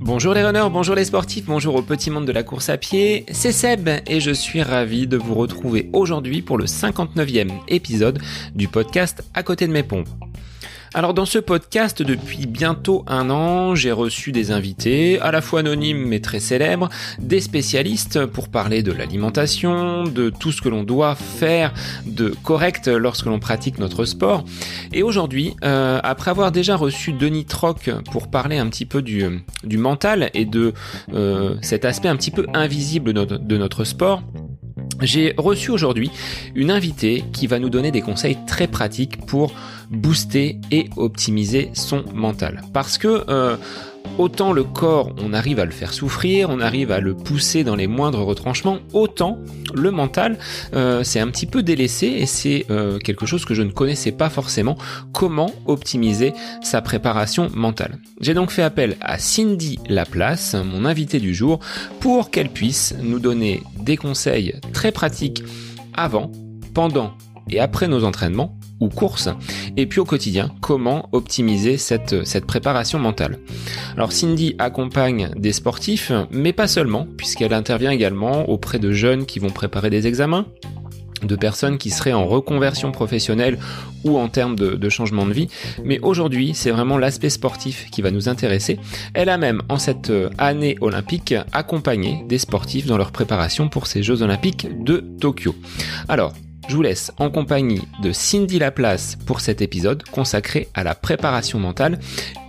Bonjour les runners, bonjour les sportifs, bonjour au petit monde de la course à pied, c'est Seb et je suis ravi de vous retrouver aujourd'hui pour le 59e épisode du podcast À côté de mes pompes. Alors dans ce podcast, depuis bientôt un an, j'ai reçu des invités, à la fois anonymes mais très célèbres, des spécialistes pour parler de l'alimentation, de tout ce que l'on doit faire de correct lorsque l'on pratique notre sport. Et aujourd'hui, euh, après avoir déjà reçu Denis Troc pour parler un petit peu du, mental et de euh, cet aspect un petit peu invisible de notre sport, j'ai reçu aujourd'hui une invitée qui va nous donner des conseils très pratiques pour booster et optimiser son mental. Parce que euh, autant le corps, on arrive à le faire souffrir, on arrive à le pousser dans les moindres retranchements, autant le mental, euh, c'est un petit peu délaissé et c'est euh, quelque chose que je ne connaissais pas forcément, comment optimiser sa préparation mentale? J'ai donc fait appel à Cindy Laplace, mon invitée du jour, pour qu'elle puisse nous donner des conseils très pratiques avant, pendant et après nos entraînements ou courses, et puis au quotidien, comment optimiser cette, cette préparation mentale. Alors Cindy accompagne des sportifs, mais pas seulement, puisqu'elle intervient également auprès de jeunes qui vont préparer des examens, de personnes qui seraient en reconversion professionnelle ou en termes de, de changement de vie. Mais aujourd'hui, c'est vraiment l'aspect sportif qui va nous intéresser. Elle a même, en cette année olympique, accompagné des sportifs dans leur préparation pour ces Jeux olympiques de Tokyo. Alors, je vous laisse en compagnie de Cindy Laplace pour cet épisode consacré à la préparation mentale.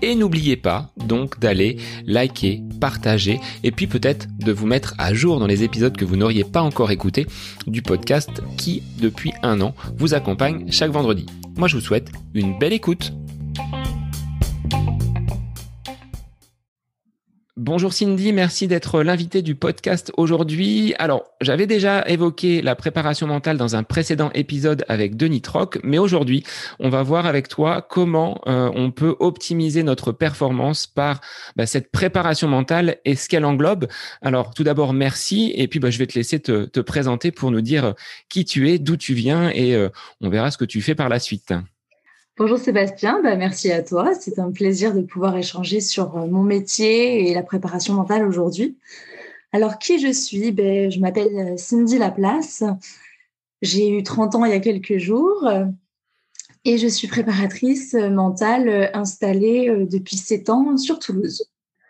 Et n'oubliez pas donc d'aller liker, partager et puis peut-être de vous mettre à jour dans les épisodes que vous n'auriez pas encore écoutés du podcast qui, depuis un an, vous accompagne chaque vendredi. Moi, je vous souhaite une belle écoute. Bonjour Cindy, merci d'être l'invité du podcast aujourd'hui. Alors, j'avais déjà évoqué la préparation mentale dans un précédent épisode avec Denis Troc, mais aujourd'hui, on va voir avec toi comment euh, on peut optimiser notre performance par bah, cette préparation mentale et ce qu'elle englobe. Alors, tout d'abord, merci, et puis bah, je vais te laisser te, présenter pour nous dire qui tu es, d'où tu viens, et euh, on verra ce que tu fais par la suite. Bonjour Sébastien, bah, merci à toi. C'est un plaisir de pouvoir échanger sur euh, mon métier et la préparation mentale aujourd'hui. Alors, qui je suis? Ben, Je m'appelle euh, Cindy Laplace. J'ai eu 30 ans il y a quelques jours et je suis préparatrice mentale installée depuis 7 ans sur Toulouse.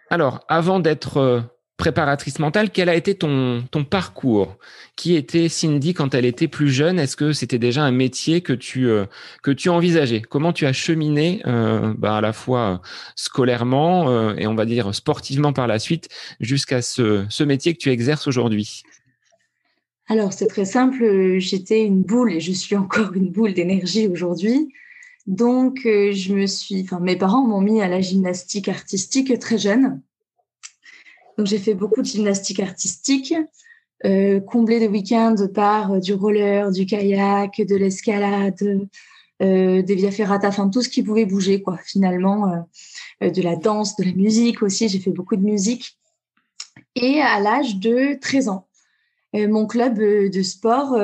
Alors, avant d'être préparatrice mentale, quel a été ton, ton parcours Qui était Cindy quand elle était plus jeune? Est-ce que c'était déjà un métier que tu, euh, que tu envisageais? Comment tu as cheminé euh, bah, à la fois scolairement euh, et on va dire sportivement par la suite jusqu'à ce, ce métier que tu exerces aujourd'hui? Alors, c'est très simple. J'étais une boule et je suis encore une boule d'énergie aujourd'hui. Donc, je me suis, enfin, mes parents m'ont mis à la gymnastique artistique très jeune. Donc j'ai fait beaucoup de gymnastique artistique, euh, comblée de week-ends par euh, du roller, du kayak, de l'escalade, euh, des via ferrata, enfin tout ce qui pouvait bouger quoi. Finalement, de la danse, de la musique aussi. J'ai fait beaucoup de musique. Et à l'âge de 13 ans, mon club de sport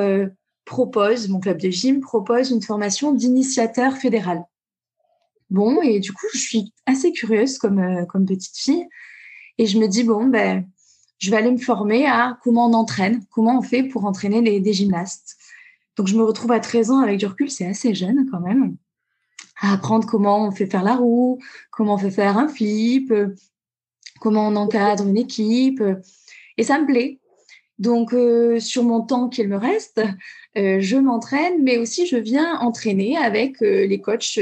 propose, mon club de gym propose une formation d'initiateur fédéral. Bon, et du coup, je suis assez curieuse comme, comme petite fille. Et je me dis, bon, ben, je vais aller me former à comment on entraîne, comment on fait pour entraîner des gymnastes. Donc, je me retrouve à 13 ans avec du recul, c'est assez jeune quand même, à apprendre comment on fait faire la roue, comment on fait faire un flip, comment on encadre une équipe. Et ça me plaît. Donc, euh, sur mon temps qu'il me reste, euh, je m'entraîne, mais aussi je viens entraîner avec euh, les coachs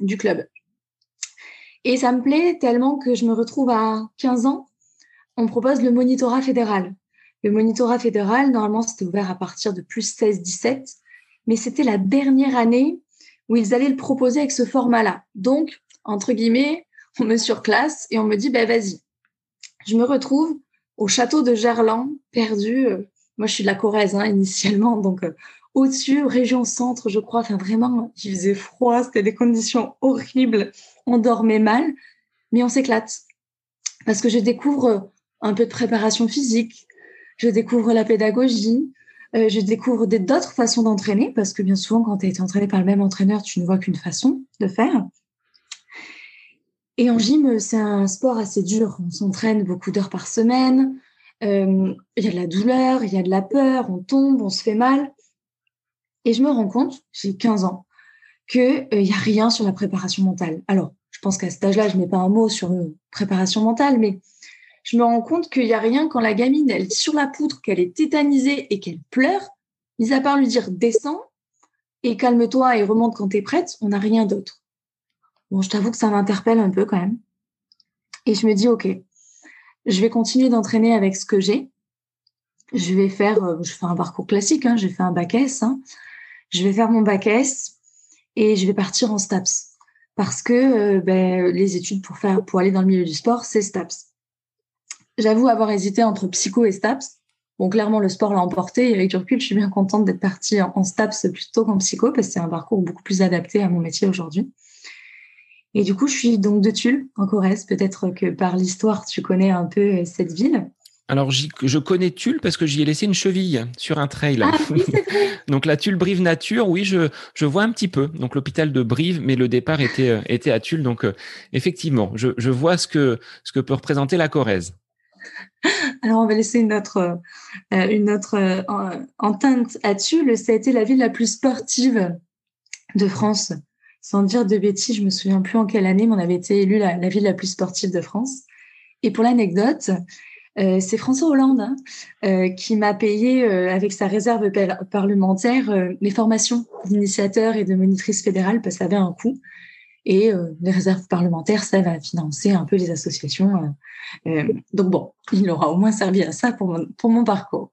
du club. Et ça me plaît tellement que je me retrouve à 15 ans. On propose le monitorat fédéral. Le monitorat fédéral, normalement, c'était ouvert à partir de plus 16-17, mais c'était la dernière année où ils allaient le proposer avec ce format-là. Donc, entre guillemets, on me surclasse et on me dit, ben vas-y. Je me retrouve au château de Gerland, perdu. Euh, moi, je suis de la Corrèze hein, initialement, donc euh, au-dessus, région centre, je crois. Enfin, vraiment, il faisait froid, c'était des conditions horribles. On dormait mal, mais on s'éclate. Parce que je découvre un peu de préparation physique, je découvre la pédagogie, euh, je découvre d'autres façons d'entraîner, parce que bien souvent, quand tu es entraîné par le même entraîneur, tu ne vois qu'une façon de faire. Et en gym, c'est un sport assez dur. On s'entraîne beaucoup d'heures par semaine. Il y a de la douleur, il y a de la peur, on tombe, on se fait mal. Et je me rends compte, j'ai 15 ans, qu'il n'y a rien sur la préparation mentale. Alors, je pense qu'à cet âge-là, je n'ai pas un mot sur la préparation mentale, mais je me rends compte qu'il n'y a rien quand la gamine, elle est sur la poutre, qu'elle est tétanisée et qu'elle pleure, mis à part lui dire descends et calme-toi et remonte quand tu es prête, on n'a rien d'autre. Bon, je t'avoue que ça m'interpelle un peu quand même. Et je me dis, OK, je vais continuer d'entraîner avec ce que j'ai. Je vais faire, euh, je fais un parcours classique, hein, j'ai fait un bac S. Hein. Je vais faire mon bac S et je vais partir en STAPS. Parce que euh, ben, les études pour, faire, pour aller dans le milieu du sport, c'est STAPS. J'avoue avoir hésité entre psycho et STAPS. Bon, clairement, le sport l'a emporté. Et avec je suis bien contente d'être partie en, STAPS plutôt qu'en psycho parce que c'est un parcours beaucoup plus adapté à mon métier aujourd'hui. Et du coup, je suis donc de Tulle, en Corrèze. Peut-être que par l'histoire, tu connais un peu euh, cette ville. Alors, je connais Tulle parce que j'y ai laissé une cheville sur un trail. Ah, oui, Donc, la Tulle Brive Nature, oui, je, je vois un petit peu. Donc, l'hôpital de Brive, mais le départ était, euh, était à Tulle. Donc, euh, effectivement, je, je vois ce que, ce que peut représenter la Corrèze. Alors, on va laisser une autre, euh, une autre euh, entente là-dessus. Ça a été la ville la plus sportive de France. Sans dire de bêtises, je me souviens plus en quelle année, mais on avait été élu la, ville la plus sportive de France. Et pour l'anecdote, euh, c'est François Hollande hein, qui m'a payé avec sa réserve parlementaire mes formations d'initiateur et de monitrice fédérale parce que ça avait un coût. Et euh, les réserves parlementaires, ça va financer un peu les associations. Euh, euh, donc bon, il aura au moins servi à ça pour mon, pour mon parcours.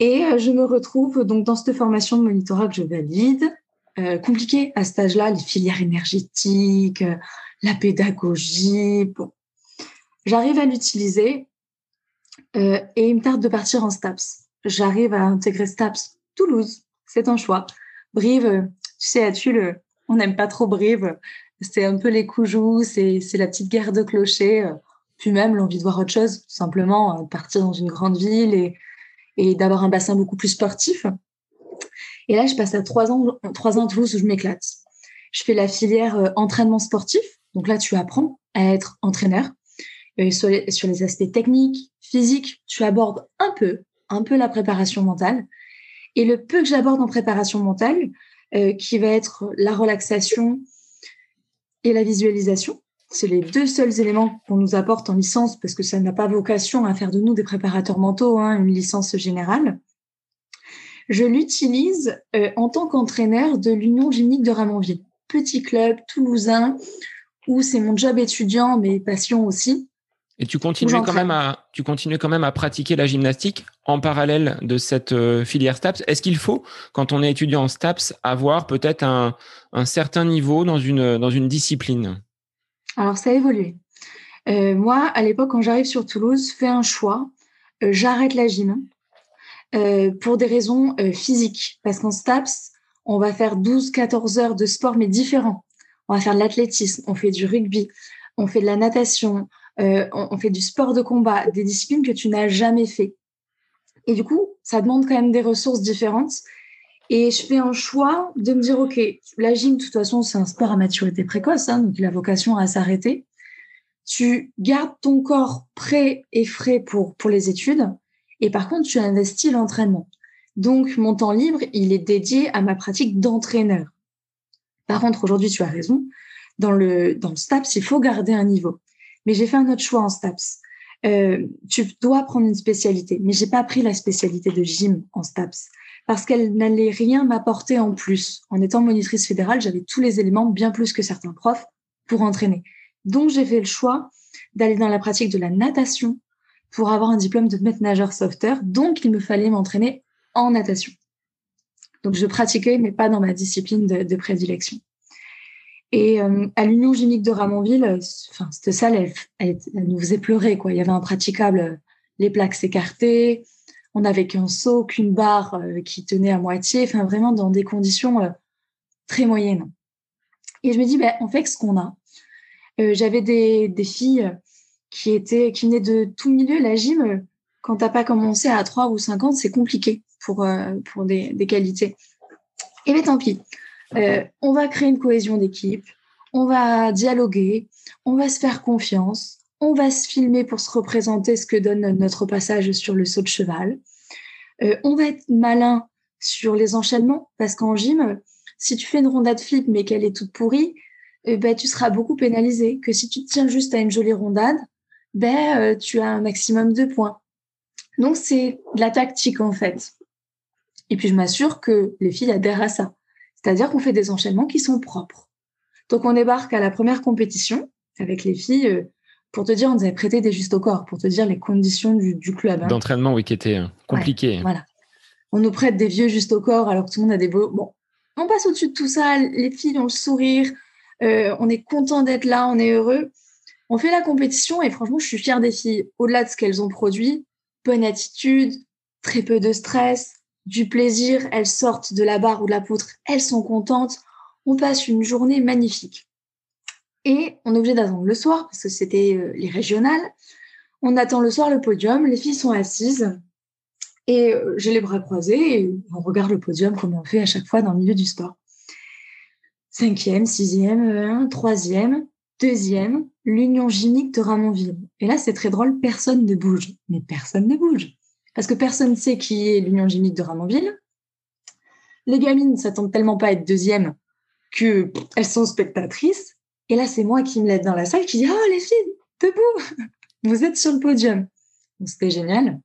Et je me retrouve donc dans cette formation de monitorat que je valide. compliqué à cet âge-là, les filières énergétiques, la pédagogie. Bon. J'arrive à l'utiliser et il me tarde de partir en STAPS. J'arrive à intégrer STAPS Toulouse, c'est un choix. Brive, tu sais, as-tu on n'aime pas trop Brive. C'est un peu les coujoux, c'est la petite guerre de clochers. Puis même l'envie de voir autre chose, tout simplement, euh, partir dans une grande ville et, et d'avoir un bassin beaucoup plus sportif. Et là, je passe à trois ans, trois ans à Toulouse où je m'éclate. Je fais la filière euh, entraînement sportif. Donc là, tu apprends à être entraîneur. Euh, sur, les, aspects techniques, physiques, tu abordes un peu, un peu la préparation mentale. Et le peu que j'aborde en préparation mentale, euh, qui va être la relaxation et la visualisation. C'est les deux seuls éléments qu'on nous apporte en licence parce que ça n'a pas vocation à faire de nous des préparateurs mentaux, hein, une licence générale. Je l'utilise euh, en tant qu'entraîneur de l'Union gymnique de Ramonville, petit club toulousain où c'est mon job étudiant, mais passion aussi. Et tu continues quand même à, tu continues quand même à pratiquer la gymnastique en parallèle de cette euh, filière STAPS. Est-ce qu'il faut, quand on est étudiant en STAPS, avoir peut-être un, un, certain niveau dans une, dans une discipline? Alors, ça a évolué. Euh, moi, à l'époque, quand j'arrive sur Toulouse, fais un choix. Euh, j'arrête la gym pour des raisons physiques. Parce qu'en STAPS, on va faire 12-14 heures de sport, mais différents. On va faire de l'athlétisme, on fait du rugby, on fait de la natation, euh, on, fait du sport de combat, des disciplines que tu n'as jamais fait. Et du coup, ça demande quand même des ressources différentes. Et je fais un choix de me dire, OK, la gym, de toute façon, c'est un sport à maturité précoce, hein, donc il a vocation à s'arrêter. Tu gardes ton corps prêt et frais pour, pour les études. Et par contre, tu investis l'entraînement. Donc, mon temps libre, il est dédié à ma pratique d'entraîneur. Par contre, aujourd'hui, tu as raison. Dans le, dans le STAPS, il faut garder un niveau. Mais j'ai fait un autre choix en STAPS. Euh, tu dois prendre une spécialité, mais j'ai pas pris la spécialité de gym en STAPS parce qu'elle n'allait rien m'apporter en plus. En étant monitrice fédérale, j'avais tous les éléments bien plus que certains profs pour entraîner. Donc j'ai fait le choix d'aller dans la pratique de la natation pour avoir un diplôme de maître nageur sauveteur. Donc il me fallait m'entraîner en natation. Donc je pratiquais, mais pas dans ma discipline de, de prédilection. Et euh, à l'Union gynique de Ramonville, euh, enfin, cette salle, elle, nous faisait pleurer. Quoi. Il y avait impraticable, euh, les plaques s'écartaient, on n'avait qu'un seau, qu'une barre qui tenait à moitié, enfin vraiment dans des conditions très moyennes. Et je me dis, ben, on fait ce qu'on a. J'avais des, des, filles qui étaient qui venaient de tout milieu. La gym, quand t'as pas commencé à 3 ou 5 ans, c'est compliqué pour, pour des, des qualités. Et bien tant pis. Euh, on va créer une cohésion d'équipe, on va dialoguer, on va se faire confiance, on va se filmer pour se représenter ce que donne notre passage sur le saut de cheval. Euh, on va être malin sur les enchaînements parce qu'en gym, si tu fais une rondade flip mais qu'elle est toute pourrie, eh ben, tu seras beaucoup pénalisé. Que si tu tiens juste à une jolie rondade, ben, euh, tu as un maximum de points. Donc, c'est de la tactique en fait. Et puis, je m'assure que les filles adhèrent à ça. C'est-à-dire qu'on fait des enchaînements qui sont propres. Donc, on débarque à la première compétition avec les filles. Euh, pour te dire, on nous avait prêté des justes au corps, pour te dire les conditions du, club. Hein. D'entraînement, oui, qui était euh, compliqué. voilà. On nous prête des vieux justes au corps alors que tout le monde a des beaux. Bon, on passe au-dessus de tout ça. Les filles ont le sourire. Euh, on est content d'être là. On est heureux. On fait la compétition et franchement, je suis fière des filles. Au-delà de ce qu'elles ont produit, bonne attitude, très peu de stress, du plaisir. Elles sortent de la barre ou de la poutre. Elles sont contentes. On passe une journée magnifique. Et on est obligé d'attendre le soir parce que c'était euh, les régionales. On attend le soir le podium, les filles sont assises et euh, j'ai les bras croisés et on regarde le podium comme on fait à chaque fois dans le milieu du sport. Cinquième, sixième, euh, troisième, deuxième, l'Union Gimique de Ramonville. Et là, c'est très drôle, personne ne bouge. Mais personne ne bouge. Parce que personne ne sait qui est l'Union Gimique de Ramonville. Les gamines ne s'attendent tellement pas à être deuxième qu'elles sont spectatrices. Et là, c'est moi qui me lève dans la salle qui dit Oh, les filles, debout Vous êtes sur le podium. C'était génial.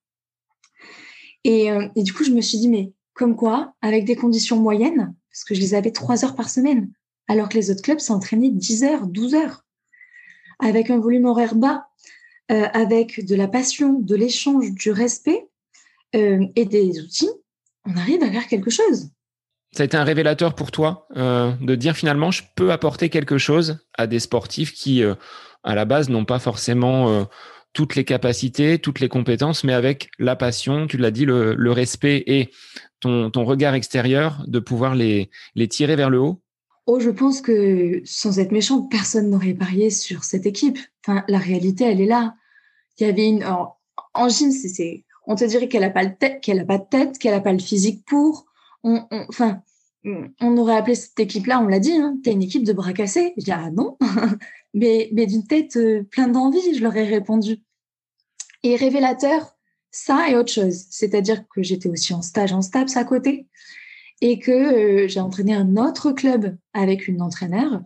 Et, euh, et, du coup, je me suis dit Mais comme quoi, avec des conditions moyennes, parce que je les avais trois heures par semaine, alors que les autres clubs s'entraînaient 10 heures, 12 heures, avec un volume horaire bas, euh, avec de la passion, de l'échange, du respect euh, et des outils, on arrive à faire quelque chose ça a été un révélateur pour toi euh, de dire finalement je peux apporter quelque chose à des sportifs qui euh, à la base n'ont pas forcément toutes les capacités, toutes les compétences, mais avec la passion, tu l'as dit, le, le, respect et ton, ton regard extérieur de pouvoir les, les tirer vers le haut? Oh, je pense que sans être méchant, personne n'aurait parié sur cette équipe. Enfin, la réalité, elle est là. Il y avait une en gym, c'est, on te dirait qu'elle a pas le qu'elle a pas de tête, qu'elle a pas le physique pour on, enfin, on aurait appelé cette équipe-là, on l'a dit, hein, t'es une équipe de bras cassés. Je dis, ah non, mais, mais d'une tête euh, pleine d'envie, je leur ai répondu. Et révélateur, ça et autre chose. C'est-à-dire que j'étais aussi en stage en STAPS à côté et que euh, j'ai entraîné un autre club avec une entraîneur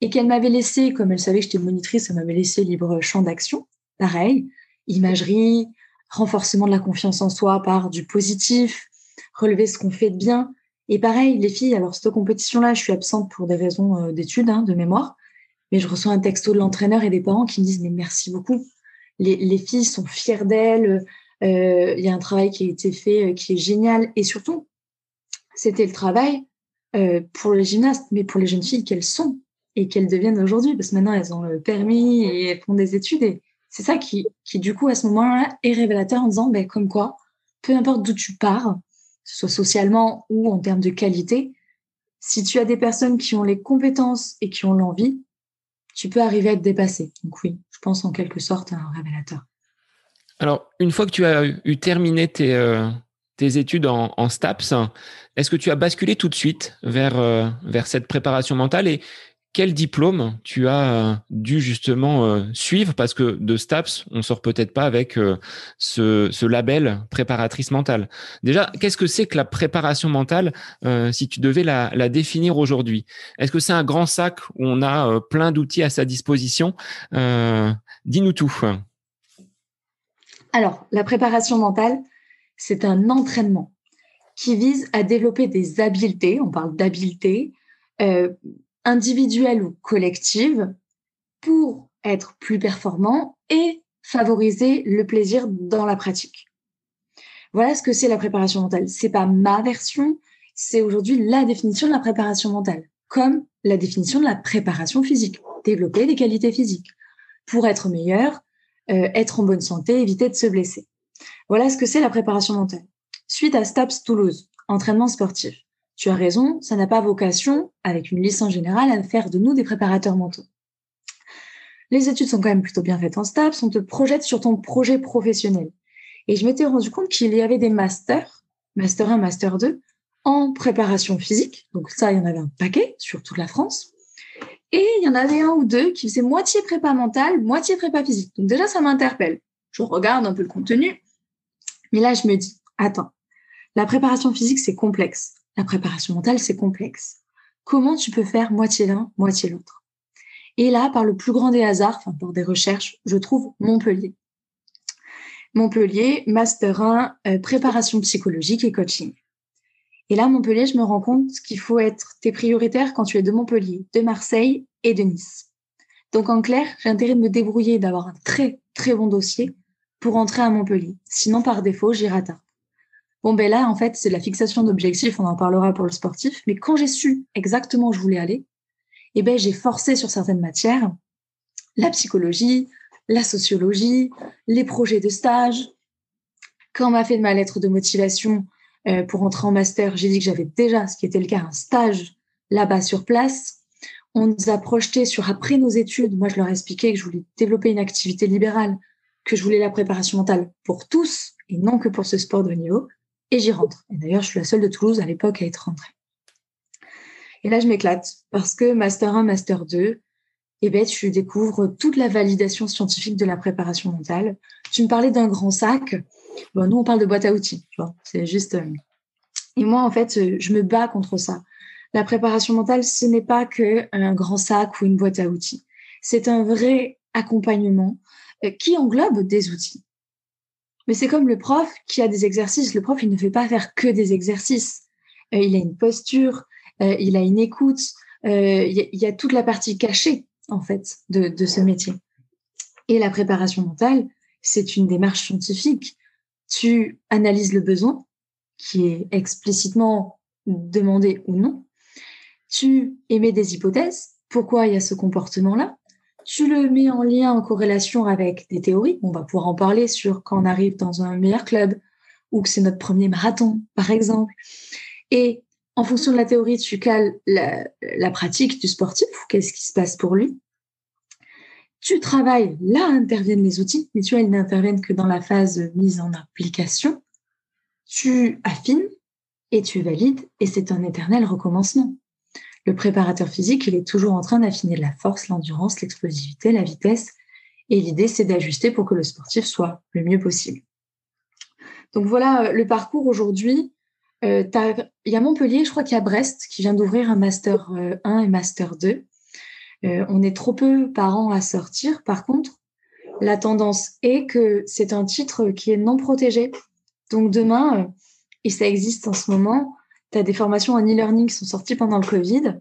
et qu'elle m'avait laissé, comme elle savait que j'étais monitrice, elle m'avait laissé libre champ d'action. Pareil, imagerie, renforcement de la confiance en soi par du positif, relever ce qu'on fait de bien. Et pareil, les filles, alors cette compétition-là, je suis absente pour des raisons euh, d'études, hein, de mémoire, mais je reçois un texto de l'entraîneur et des parents qui me disent mais merci beaucoup. Les, filles sont fières d'elles. Euh, il y a un travail qui a été fait euh, qui est génial. Et surtout, c'était le travail pour les gymnastes, mais pour les jeunes filles qu'elles sont et qu'elles deviennent aujourd'hui, parce que maintenant elles ont le permis et elles font des études. C'est ça qui, du coup, à ce moment-là, est révélateur en disant, ben, comme quoi, peu importe d'où tu pars, soit socialement ou en termes de qualité, si tu as des personnes qui ont les compétences et qui ont l'envie, tu peux arriver à te dépasser. Donc oui, je pense en quelque sorte à un révélateur. Alors, une fois que tu as eu terminé tes, euh, études en, en STAPS, est-ce que tu as basculé tout de suite vers, euh, vers cette préparation mentale et quel diplôme tu as euh, dû justement euh, suivre? Parce que de STAPS, on sort peut-être pas avec euh, ce, label préparatrice mentale. Déjà, qu'est-ce que c'est que la préparation mentale si tu devais la, la définir aujourd'hui? Est-ce que c'est un grand sac où on a plein d'outils à sa disposition? Dis-nous tout. Alors, la préparation mentale, c'est un entraînement qui vise à développer des habiletés, on parle d'habiletés, individuelle ou collective pour être plus performant et favoriser le plaisir dans la pratique. Voilà ce que c'est la préparation mentale. C'est pas ma version, c'est aujourd'hui la définition de la préparation mentale, comme la définition de la préparation physique. Développer des qualités physiques pour être meilleur, euh, être en bonne santé, éviter de se blesser. Voilà ce que c'est la préparation mentale. Suite à STAPS Toulouse, entraînement sportif tu as raison, ça n'a pas vocation, avec une licence générale, à faire de nous des préparateurs mentaux. Les études sont quand même plutôt bien faites en STAPS, on te projette sur ton projet professionnel. Et je m'étais rendu compte qu'il y avait des masters, master 1, master 2, en préparation physique. Donc ça, il y en avait un paquet sur toute la France. Et il y en avait un ou deux qui faisaient moitié prépa mentale, moitié prépa physique. Donc déjà, ça m'interpelle. Je regarde un peu le contenu. Mais là, je me dis, attends, la préparation physique, c'est complexe. La préparation mentale, c'est complexe. Comment tu peux faire moitié l'un, moitié l'autre? Et là, par le plus grand des hasards, enfin par des recherches, je trouve Montpellier. Montpellier, Master 1, euh, préparation psychologique et coaching. Et là, Montpellier, je me rends compte qu'il faut être tes prioritaires quand tu es de Montpellier, de Marseille et de Nice. Donc en clair, j'ai intérêt de me débrouiller, d'avoir un très très bon dossier pour entrer à Montpellier. Sinon, par défaut, j'y rate Bon, ben là, en fait, c'est la fixation d'objectifs, on en parlera pour le sportif. Mais quand j'ai su exactement où je voulais aller, eh ben, j'ai forcé sur certaines matières, la psychologie, la sociologie, les projets de stage. Quand on m'a fait de ma lettre de motivation euh, pour entrer en master, j'ai dit que j'avais déjà, ce qui était le cas, un stage là-bas sur place. On nous a projeté sur après nos études. Moi, je leur ai expliqué que je voulais développer une activité libérale, que je voulais la préparation mentale pour tous et non que pour ce sport de haut niveau et j'y rentre. Et d'ailleurs, je suis la seule de Toulouse à l'époque à être rentrée. Et là, je m'éclate parce que Master 1, Master 2, eh ben, tu découvres toute la validation scientifique de la préparation mentale. Tu me parlais d'un grand sac. Bon, nous, on parle de boîte à outils. C'est juste. Euh, et moi, en fait, je me bats contre ça. La préparation mentale, ce n'est pas que un grand sac ou une boîte à outils. C'est un vrai accompagnement euh, qui englobe des outils. Mais c'est comme le prof qui a des exercices. Le prof, il ne fait pas faire que des exercices. Euh, il a une posture, euh, il a une écoute. Euh, il, y a, toute la partie cachée, en fait, de, de ce métier. Et la préparation mentale, c'est une démarche scientifique. Tu analyses le besoin, qui est explicitement demandé ou non. Tu émets des hypothèses. Pourquoi il y a ce comportement-là? Tu le mets en lien, en corrélation avec des théories. On va pouvoir en parler sur quand on arrive dans un meilleur club ou que c'est notre premier marathon, par exemple. Et en fonction de la théorie, tu cales la, pratique du sportif, qu'est-ce qui se passe pour lui. Tu travailles, là interviennent les outils, mais tu vois, ils n'interviennent que dans la phase mise en application. Tu affines et tu valides, et c'est un éternel recommencement. Le préparateur physique, il est toujours en train d'affiner la force, l'endurance, l'explosivité, la vitesse. Et l'idée, c'est d'ajuster pour que le sportif soit le mieux possible. Donc voilà euh, le parcours aujourd'hui. Euh, il y a Montpellier, je crois qu'il y a Brest qui vient d'ouvrir un Master 1 euh, et Master 2. on est trop peu par an à sortir. Par contre, la tendance est que c'est un titre qui est non protégé. Donc demain, et ça existe en ce moment, tu as des formations en e-learning qui sont sorties pendant le Covid.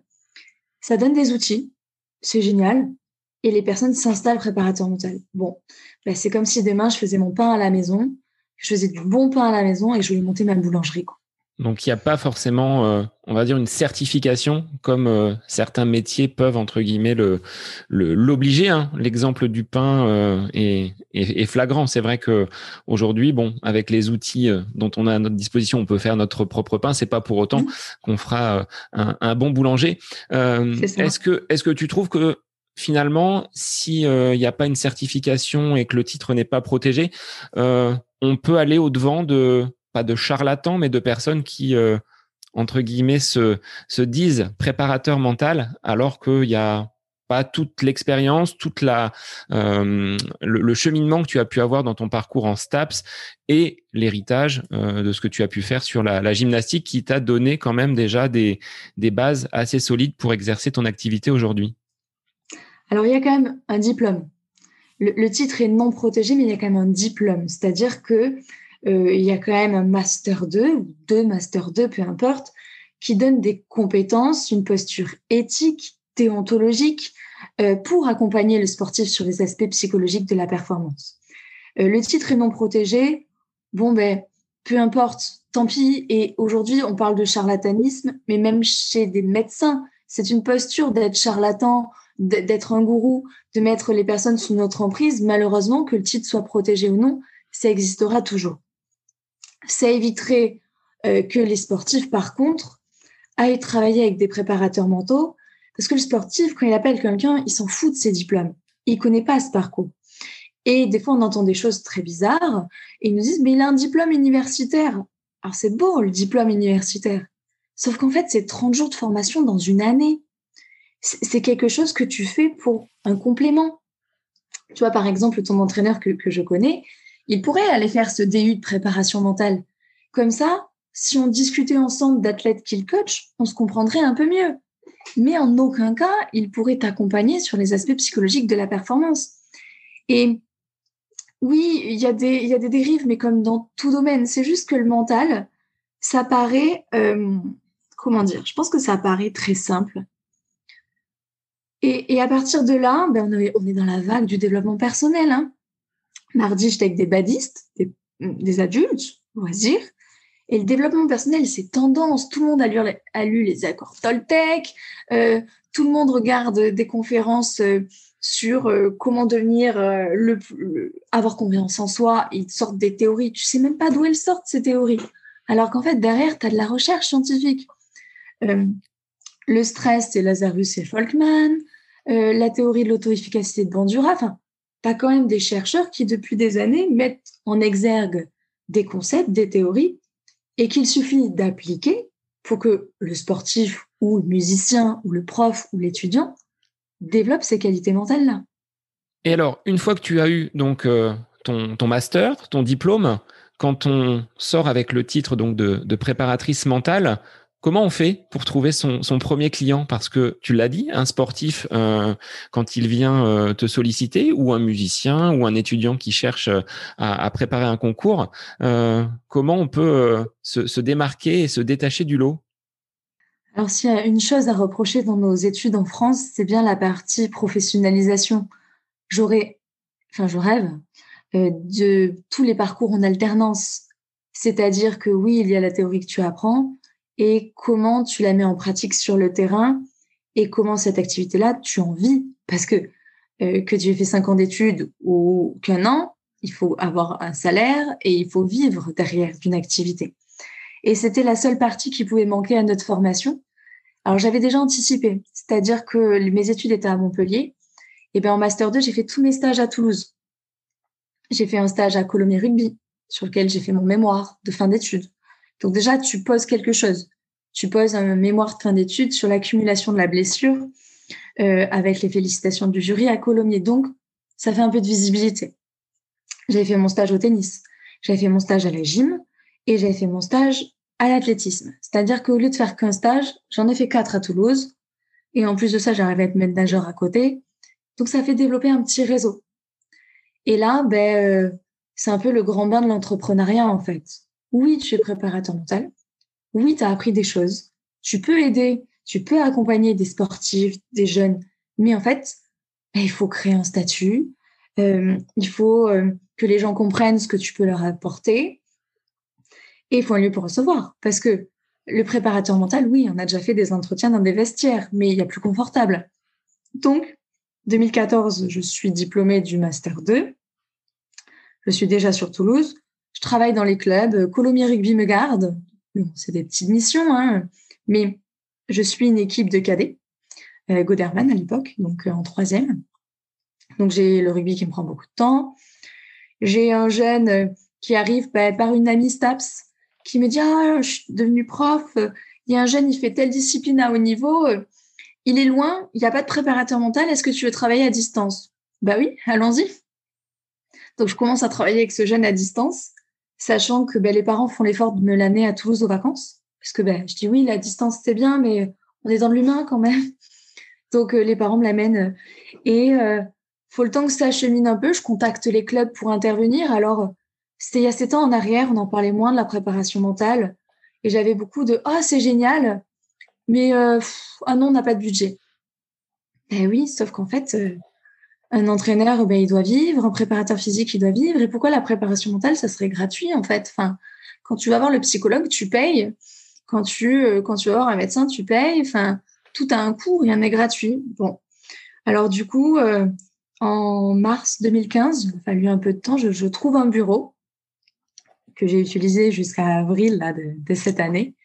Ça donne des outils. C'est génial. Et les personnes s'installent préparateur mental. Bon, bah, c'est comme si demain, je faisais mon pain à la maison, je faisais du bon pain à la maison et je voulais monter ma boulangerie. Quoi. Donc il n'y a pas forcément, euh, on va dire, une certification comme euh, certains métiers peuvent entre guillemets le l'obliger. Hein. L'exemple du pain euh, est, est, flagrant. C'est vrai que aujourd'hui, bon, avec les outils dont on a à notre disposition, on peut faire notre propre pain. C'est pas pour autant mmh. qu'on fera un, un, bon boulanger. est-ce que est-ce que tu trouves que finalement, si il n'y a pas une certification et que le titre n'est pas protégé, on peut aller au devant de pas de charlatans, mais de personnes qui, euh, entre guillemets, se, se disent préparateurs mental, alors qu'il n'y a pas toute l'expérience, toute la euh, le, cheminement que tu as pu avoir dans ton parcours en STAPS et l'héritage euh, de ce que tu as pu faire sur la, gymnastique qui t'a donné quand même déjà des, des bases assez solides pour exercer ton activité aujourd'hui. Alors il y a quand même un diplôme. Le, le, titre est non protégé, mais il y a quand même un diplôme. C'est-à-dire que il y a quand même un master 2 ou deux master 2, peu importe, qui donne des compétences, une posture éthique, déontologique, euh, pour accompagner le sportif sur les aspects psychologiques de la performance. Euh, le titre est non protégé. Bon, ben, peu importe, tant pis. Et aujourd'hui, on parle de charlatanisme, mais même chez des médecins, c'est une posture d'être charlatan, d'être un gourou, de mettre les personnes sous notre emprise. Malheureusement, que le titre soit protégé ou non, ça existera toujours. Ça éviterait euh, que les sportifs, par contre, aillent travailler avec des préparateurs mentaux, parce que le sportif, quand il appelle quelqu'un, il s'en fout de ses diplômes. Il connaît pas ce parcours. Et des fois, on entend des choses très bizarres, ils nous disent, mais il a un diplôme universitaire. Alors c'est beau, le diplôme universitaire. Sauf qu'en fait, c'est 30 jours de formation dans une année. c'est quelque chose que tu fais pour un complément. Tu vois, par exemple, ton entraîneur que, que je connais, il pourrait aller faire ce DU de préparation mentale. Comme ça, si on discutait ensemble d'athlètes qu'il coach, on se comprendrait un peu mieux. Mais en aucun cas, il pourrait t'accompagner sur les aspects psychologiques de la performance. Et oui, il y, a des, dérives, mais comme dans tout domaine, c'est juste que le mental, ça paraît, euh, comment dire, je pense que ça paraît très simple. Et, à partir de là, ben on, est, on, est, dans la vague du développement personnel. Hein. Mardi, j'étais avec des badistes, des, des adultes, loisirs. Et le développement personnel, c'est tendance. Tout le monde a lu, les accords Toltec. Euh, tout le monde regarde des conférences euh, sur euh, comment devenir euh, le, avoir confiance en soi. Ils sortent des théories. Tu sais même pas d'où elles sortent ces théories. Alors qu'en fait, derrière, tu as de la recherche scientifique. Le stress, c'est Lazarus et Folkman. la théorie de l'auto-efficacité de Bandura. Enfin, tu as quand même des chercheurs qui, depuis des années, mettent en exergue des concepts, des théories, et qu'il suffit d'appliquer pour que le sportif ou le musicien ou le prof ou l'étudiant développe ces qualités mentales-là. Et alors, une fois que tu as eu donc euh, ton, master, ton diplôme, quand on sort avec le titre donc de préparatrice mentale, comment on fait pour trouver son, son premier client? Parce que tu l'as dit, un sportif, euh, quand il vient euh, te solliciter, ou un musicien, ou un étudiant qui cherche euh, à, préparer un concours, comment on peut se, se démarquer et se détacher du lot? Alors, s'il y a une chose à reprocher dans nos études en France, c'est bien la partie professionnalisation. J'aurais, enfin, je rêve de tous les parcours en alternance. C'est-à-dire que oui, il y a la théorie que tu apprends et comment tu la mets en pratique sur le terrain et comment cette activité-là, tu en vis? Parce que euh, que tu aies fait cinq ans d'études ou qu'un an, il faut avoir un salaire et il faut vivre derrière d'une activité. Et c'était la seule partie qui pouvait manquer à notre formation. Alors j'avais déjà anticipé, c'est-à-dire que mes études étaient à Montpellier. Et bien en master 2, j'ai fait tous mes stages à Toulouse. J'ai fait un stage à Colomiers Rugby, sur lequel j'ai fait mon mémoire de fin d'études. Donc déjà, tu poses quelque chose. Tu poses un mémoire de fin d'études sur l'accumulation de la blessure euh, avec les félicitations du jury à Colomiers. Donc, ça fait un peu de visibilité. J'avais fait mon stage au tennis. J'avais fait mon stage à la gym et j'avais fait mon stage à l'athlétisme. C'est-à-dire qu'au lieu de faire qu'un stage, j'en ai fait quatre à Toulouse. Et en plus de ça, j'arrivais à être maître nageur à côté. Donc, ça fait développer un petit réseau. Et là, ben, euh, c'est un peu le grand bain de l'entrepreneuriat, en fait. Oui, tu es préparateur mental. Oui, tu as appris des choses. Tu peux aider, tu peux accompagner des sportifs, des jeunes. Mais en fait, ben, il faut créer un statut. Euh, il faut euh, que les gens comprennent ce que tu peux leur apporter et il faut un lieu pour recevoir. Parce que le préparateur mental, oui, on a déjà fait des entretiens dans des vestiaires, mais il y a plus confortable. Donc, 2014, je suis diplômée du Master 2. Je suis déjà sur Toulouse. Je travaille dans les clubs. Colomiers Rugby me garde. c'est des petites missions, hein. mais je suis une équipe de cadets. Euh, Goderman à l'époque, donc euh, en troisième. Donc j'ai le rugby qui me prend beaucoup de temps. J'ai un jeune euh, qui arrive bah, par une amie STAPS qui me dit ah je suis devenue prof, il y a un jeune il fait telle discipline à haut niveau, il est loin, il n'y a pas de préparateur mental, est-ce que tu veux travailler à distance? Bah oui, allons-y. Donc je commence à travailler avec ce jeune à distance, sachant que ben, les parents font l'effort de me l'année à Toulouse aux vacances, parce que ben, je dis oui la distance c'est bien, mais on est dans l'humain quand même. Donc euh, les parents me l'amènent et euh, faut le temps que ça chemine un peu. Je contacte les clubs pour intervenir. Alors c'était il y a sept ans en arrière, on en parlait moins de la préparation mentale. Et j'avais beaucoup de Ah, c'est génial, mais euh, ah non, on n'a pas de budget. Ben oui, sauf qu'en fait, euh, un entraîneur, ben, il doit vivre, un préparateur physique, il doit vivre. Et pourquoi la préparation mentale, ça serait gratuit en fait? Enfin, Quand tu vas voir le psychologue, tu payes. Quand tu, euh, quand vas voir un médecin, tu payes. Enfin, tout a un coût, rien n'est gratuit. Bon. Alors du coup, en mars 2015, il a fallu un peu de temps, je, trouve un bureau que j'ai utilisé jusqu'à avril de, cette année.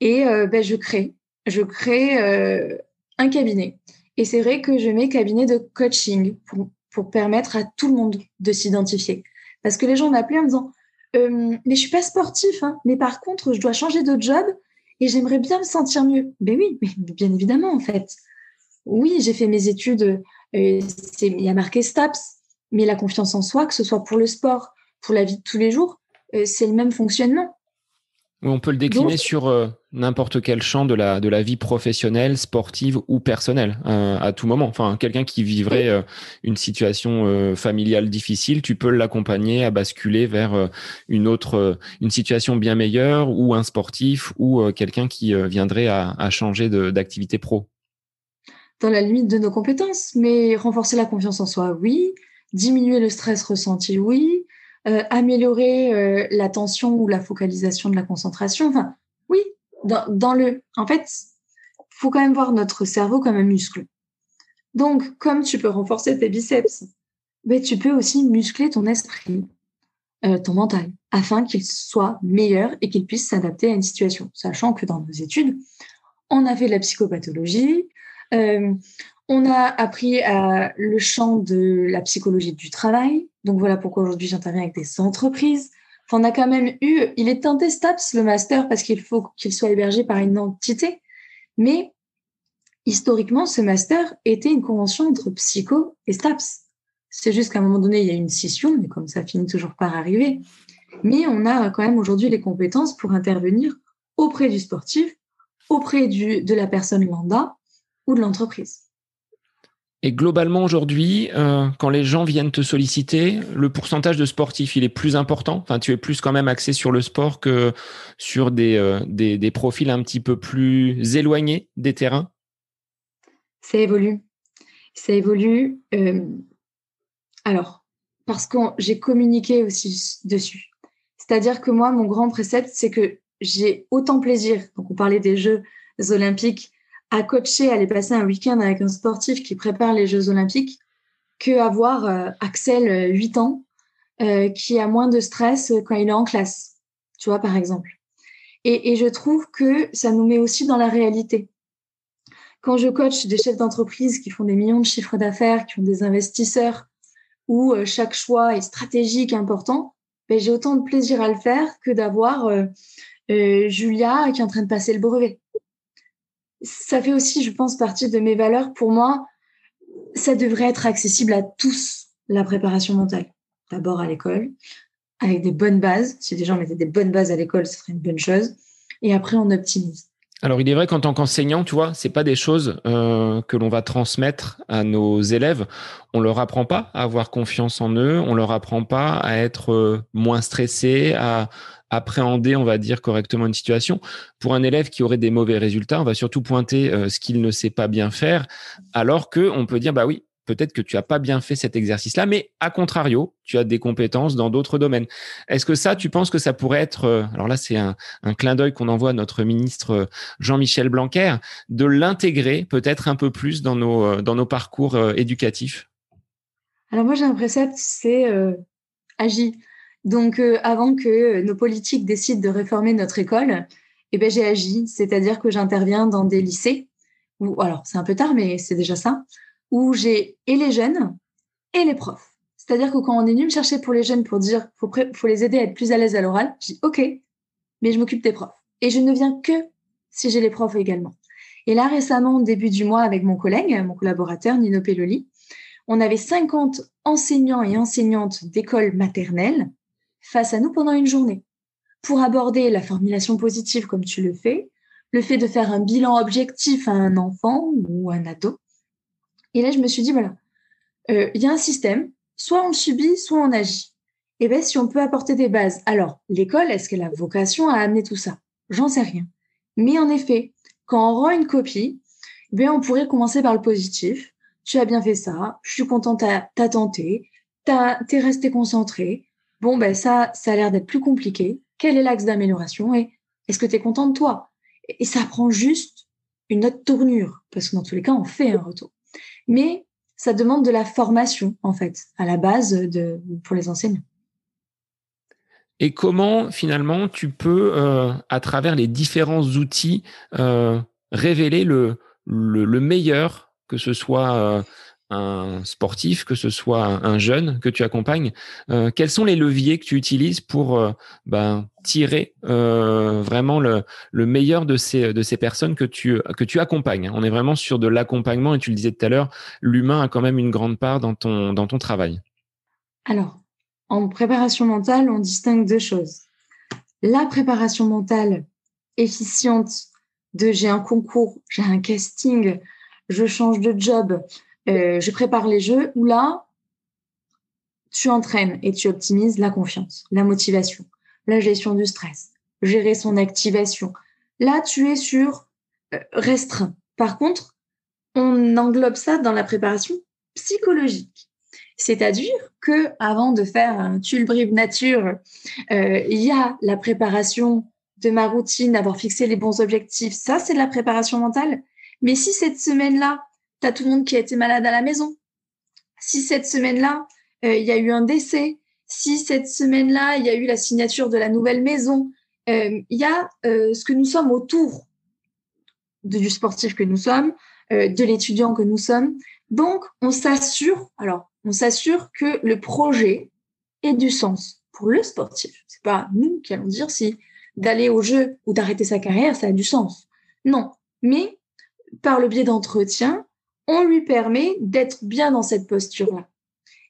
Et euh, ben, je crée, je crée euh, un cabinet. Et c'est vrai que je mets cabinet de coaching pour, permettre à tout le monde de s'identifier. Parce que les gens m'appelaient en me disant euh, Mais je suis pas sportif, hein, mais par contre, je dois changer de job et j'aimerais bien me sentir mieux. Ben oui, bien évidemment, en fait. Oui, j'ai fait mes études, il y a marqué STAPS, mais la confiance en soi, que ce soit pour le sport, pour la vie de tous les jours, c'est le même fonctionnement. On peut le décliner sur euh, n'importe quel champ de la, de la vie professionnelle, sportive ou personnelle, euh, à tout moment. Enfin, quelqu'un qui vivrait euh, une situation familiale difficile, tu peux l'accompagner à basculer vers une autre, une situation bien meilleure, ou un sportif, ou quelqu'un qui viendrait à, à changer d'activité pro. Dans la limite de nos compétences, mais renforcer la confiance en soi, oui. Diminuer le stress ressenti, oui euh, améliorer euh, l'attention ou la focalisation de la concentration. Enfin, oui, dans, le. En fait, faut quand même voir notre cerveau comme un muscle. Donc, comme tu peux renforcer tes biceps, ben, tu peux aussi muscler ton esprit, euh, ton mental, afin qu'il soit meilleur et qu'il puisse s'adapter à une situation. Sachant que dans nos études, on a fait de la psychopathologie, euh, on a appris le champ de la psychologie du travail. Donc voilà pourquoi aujourd'hui j'interviens avec des entreprises. On a quand même eu, il est intestable le master parce qu'il faut qu'il soit hébergé par une entité. Mais historiquement, ce master était une convention entre psycho et STAPS. C'est juste qu'à un moment donné, il y a une scission, mais comme ça finit toujours par arriver. Mais on a quand même aujourd'hui les compétences pour intervenir auprès du sportif, auprès du, de la personne lambda ou de l'entreprise. Et globalement aujourd'hui, euh, quand les gens viennent te solliciter, le pourcentage de sportifs, il est plus important. Enfin, tu es plus quand même axé sur le sport que sur des, euh, des, profils un petit peu plus éloignés des terrains. Ça évolue. Ça évolue. Euh, alors, parce que j'ai communiqué aussi dessus. C'est-à-dire que moi, mon grand précepte, c'est que j'ai autant plaisir. Donc, on parlait des Jeux olympiques à coacher, aller passer un week-end avec un sportif qui prépare les Jeux Olympiques que avoir euh, Axel, 8 euh, ans, euh, qui a moins de stress quand il est en classe, tu vois, par exemple. Et, et, je trouve que ça nous met aussi dans la réalité. Quand je coach des chefs d'entreprise qui font des millions de chiffres d'affaires, qui ont des investisseurs, où chaque choix est stratégique, important, ben, j'ai autant de plaisir à le faire que d'avoir Julia qui est en train de passer le brevet ça fait aussi, je pense, partie de mes valeurs. Pour moi, ça devrait être accessible à tous, la préparation mentale. D'abord à l'école, avec des bonnes bases. Si des gens mettaient des bonnes bases à l'école, ce serait une bonne chose. Et après, on optimise. Alors, il est vrai qu'en tant qu'enseignant, tu vois, c'est pas des choses euh, que l'on va transmettre à nos élèves. On leur apprend pas à avoir confiance en eux. On leur apprend pas à être euh, moins stressé, à, appréhender, on va dire, correctement une situation. Pour un élève qui aurait des mauvais résultats, on va surtout pointer euh, ce qu'il ne sait pas bien faire, alors que on peut dire, bah oui, peut-être que tu as pas bien fait cet exercice-là, mais à contrario, tu as des compétences dans d'autres domaines. Est-ce que ça, tu penses que ça pourrait être, euh, alors là, c'est un, clin d'œil qu'on envoie à notre ministre euh, Jean-Michel Blanquer, de l'intégrer peut-être un peu plus dans nos, dans nos parcours éducatifs? Alors moi, j'ai un précepte, c'est agis. Donc, euh, avant que nos politiques décident de réformer notre école, eh ben, j'ai agi, c'est-à-dire que j'interviens dans des lycées, où, alors c'est un peu tard, mais c'est déjà ça, où j'ai et les jeunes et les profs. C'est-à-dire que quand on est venu me chercher pour les jeunes pour dire faut, faut les aider à être plus à l'aise à l'oral, je dis OK, mais je m'occupe des profs. Et je ne viens que si j'ai les profs également. Et là, récemment, au début du mois, avec mon collègue, mon collaborateur, Nino Pelloli, on avait 50 enseignants et enseignantes d'école maternelle face à nous pendant une journée pour aborder la formulation positive comme tu le fais, le fait de faire un bilan objectif à un enfant ou un ado. Et là, je me suis dit, voilà, euh, il y a un système, soit on subit, soit on agit. Et bien, si on peut apporter des bases. Alors, l'école, est-ce qu'elle a vocation à amener tout ça? J'en sais rien. Mais en effet, quand on rend une copie, bien, on pourrait commencer par le positif. Tu as bien fait ça, je suis contente, t'as tenté, t'es resté concentré, bon, ben ça, ça a l'air d'être plus compliqué. Quel est l'axe d'amélioration et est-ce que tu es content de toi? Et ça prend juste une autre tournure, parce que dans tous les cas, on fait un retour. Mais ça demande de la formation, en fait, à la base pour les enseignants. Et comment, finalement, tu peux, euh, à travers les différents outils, euh, révéler le, le, meilleur, que ce soit euh, un sportif, que ce soit un, jeune que tu accompagnes, euh, quels sont les leviers que tu utilises pour euh, ben, tirer euh, vraiment le, meilleur de ces, personnes que tu, que accompagnes? On est vraiment sur de l'accompagnement et tu le disais tout à l'heure, l'humain a quand même une grande part dans ton, dans ton travail. Alors, en préparation mentale, on distingue deux choses. La préparation mentale efficiente de j'ai un concours, j'ai un casting, je change de job, euh, je prépare les jeux, où là, tu entraînes et tu optimises la confiance, la motivation, la gestion du stress, gérer son activation. Là, tu es sur euh, restreint. Par contre, on englobe ça dans la préparation psychologique. C'est-à-dire que avant de faire un tulbrive nature, euh, il y a la préparation de ma routine, d'avoir fixé les bons objectifs. Ça, c'est de la préparation mentale. Mais si cette semaine-là, tu as tout le monde qui a été malade à la maison, si cette semaine-là, euh, il y a eu un décès, si cette semaine-là, il y a eu la signature de la nouvelle maison, euh, il y a euh, ce que nous sommes autour du sportif que nous sommes, de l'étudiant que nous sommes. Donc, on s'assure, alors, on s'assure que le projet ait du sens pour le sportif. C'est pas nous qui allons dire si d'aller au jeu ou d'arrêter sa carrière, ça a du sens. Non, mais par le biais d'entretien, on lui permet d'être bien dans cette posture-là.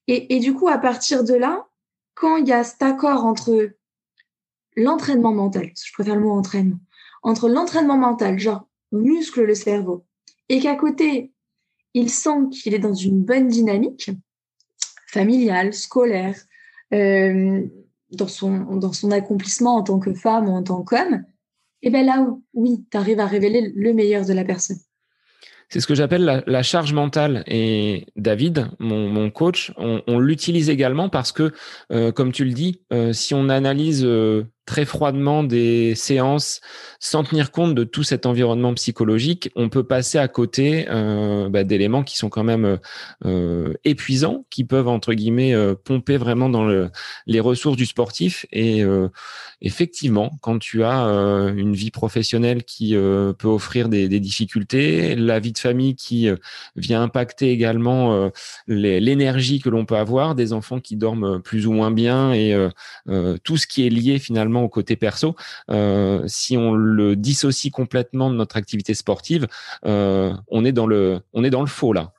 Et, du coup, à partir de là, quand il y a cet accord entre l'entraînement mental, je préfère le mot entraînement, entre l'entraînement mental, genre on muscle le cerveau, et qu'à côté, il sent qu'il est dans une bonne dynamique familiale, scolaire, euh, dans, son, dans son accomplissement en tant que femme ou en tant qu'homme, et eh bien là, oui, tu arrives à révéler le meilleur de la personne. C'est ce que j'appelle la, charge mentale. Et David, mon, coach, on, l'utilise également parce que, euh, comme tu le dis, euh, si on analyse euh, très froidement des séances sans tenir compte de tout cet environnement psychologique, on peut passer à côté euh, bah, d'éléments qui sont quand même euh, épuisants, qui peuvent entre guillemets euh, pomper vraiment dans le, les ressources du sportif. Et euh, effectivement, quand tu as euh, une vie professionnelle qui peut offrir des, des, difficultés, la vie de famille qui vient impacter également l'énergie que l'on peut avoir, des enfants qui dorment plus ou moins bien et tout ce qui est lié finalement au côté perso. Euh, si on le dissocie complètement de notre activité sportive, euh, on est dans le, on est dans le faux là.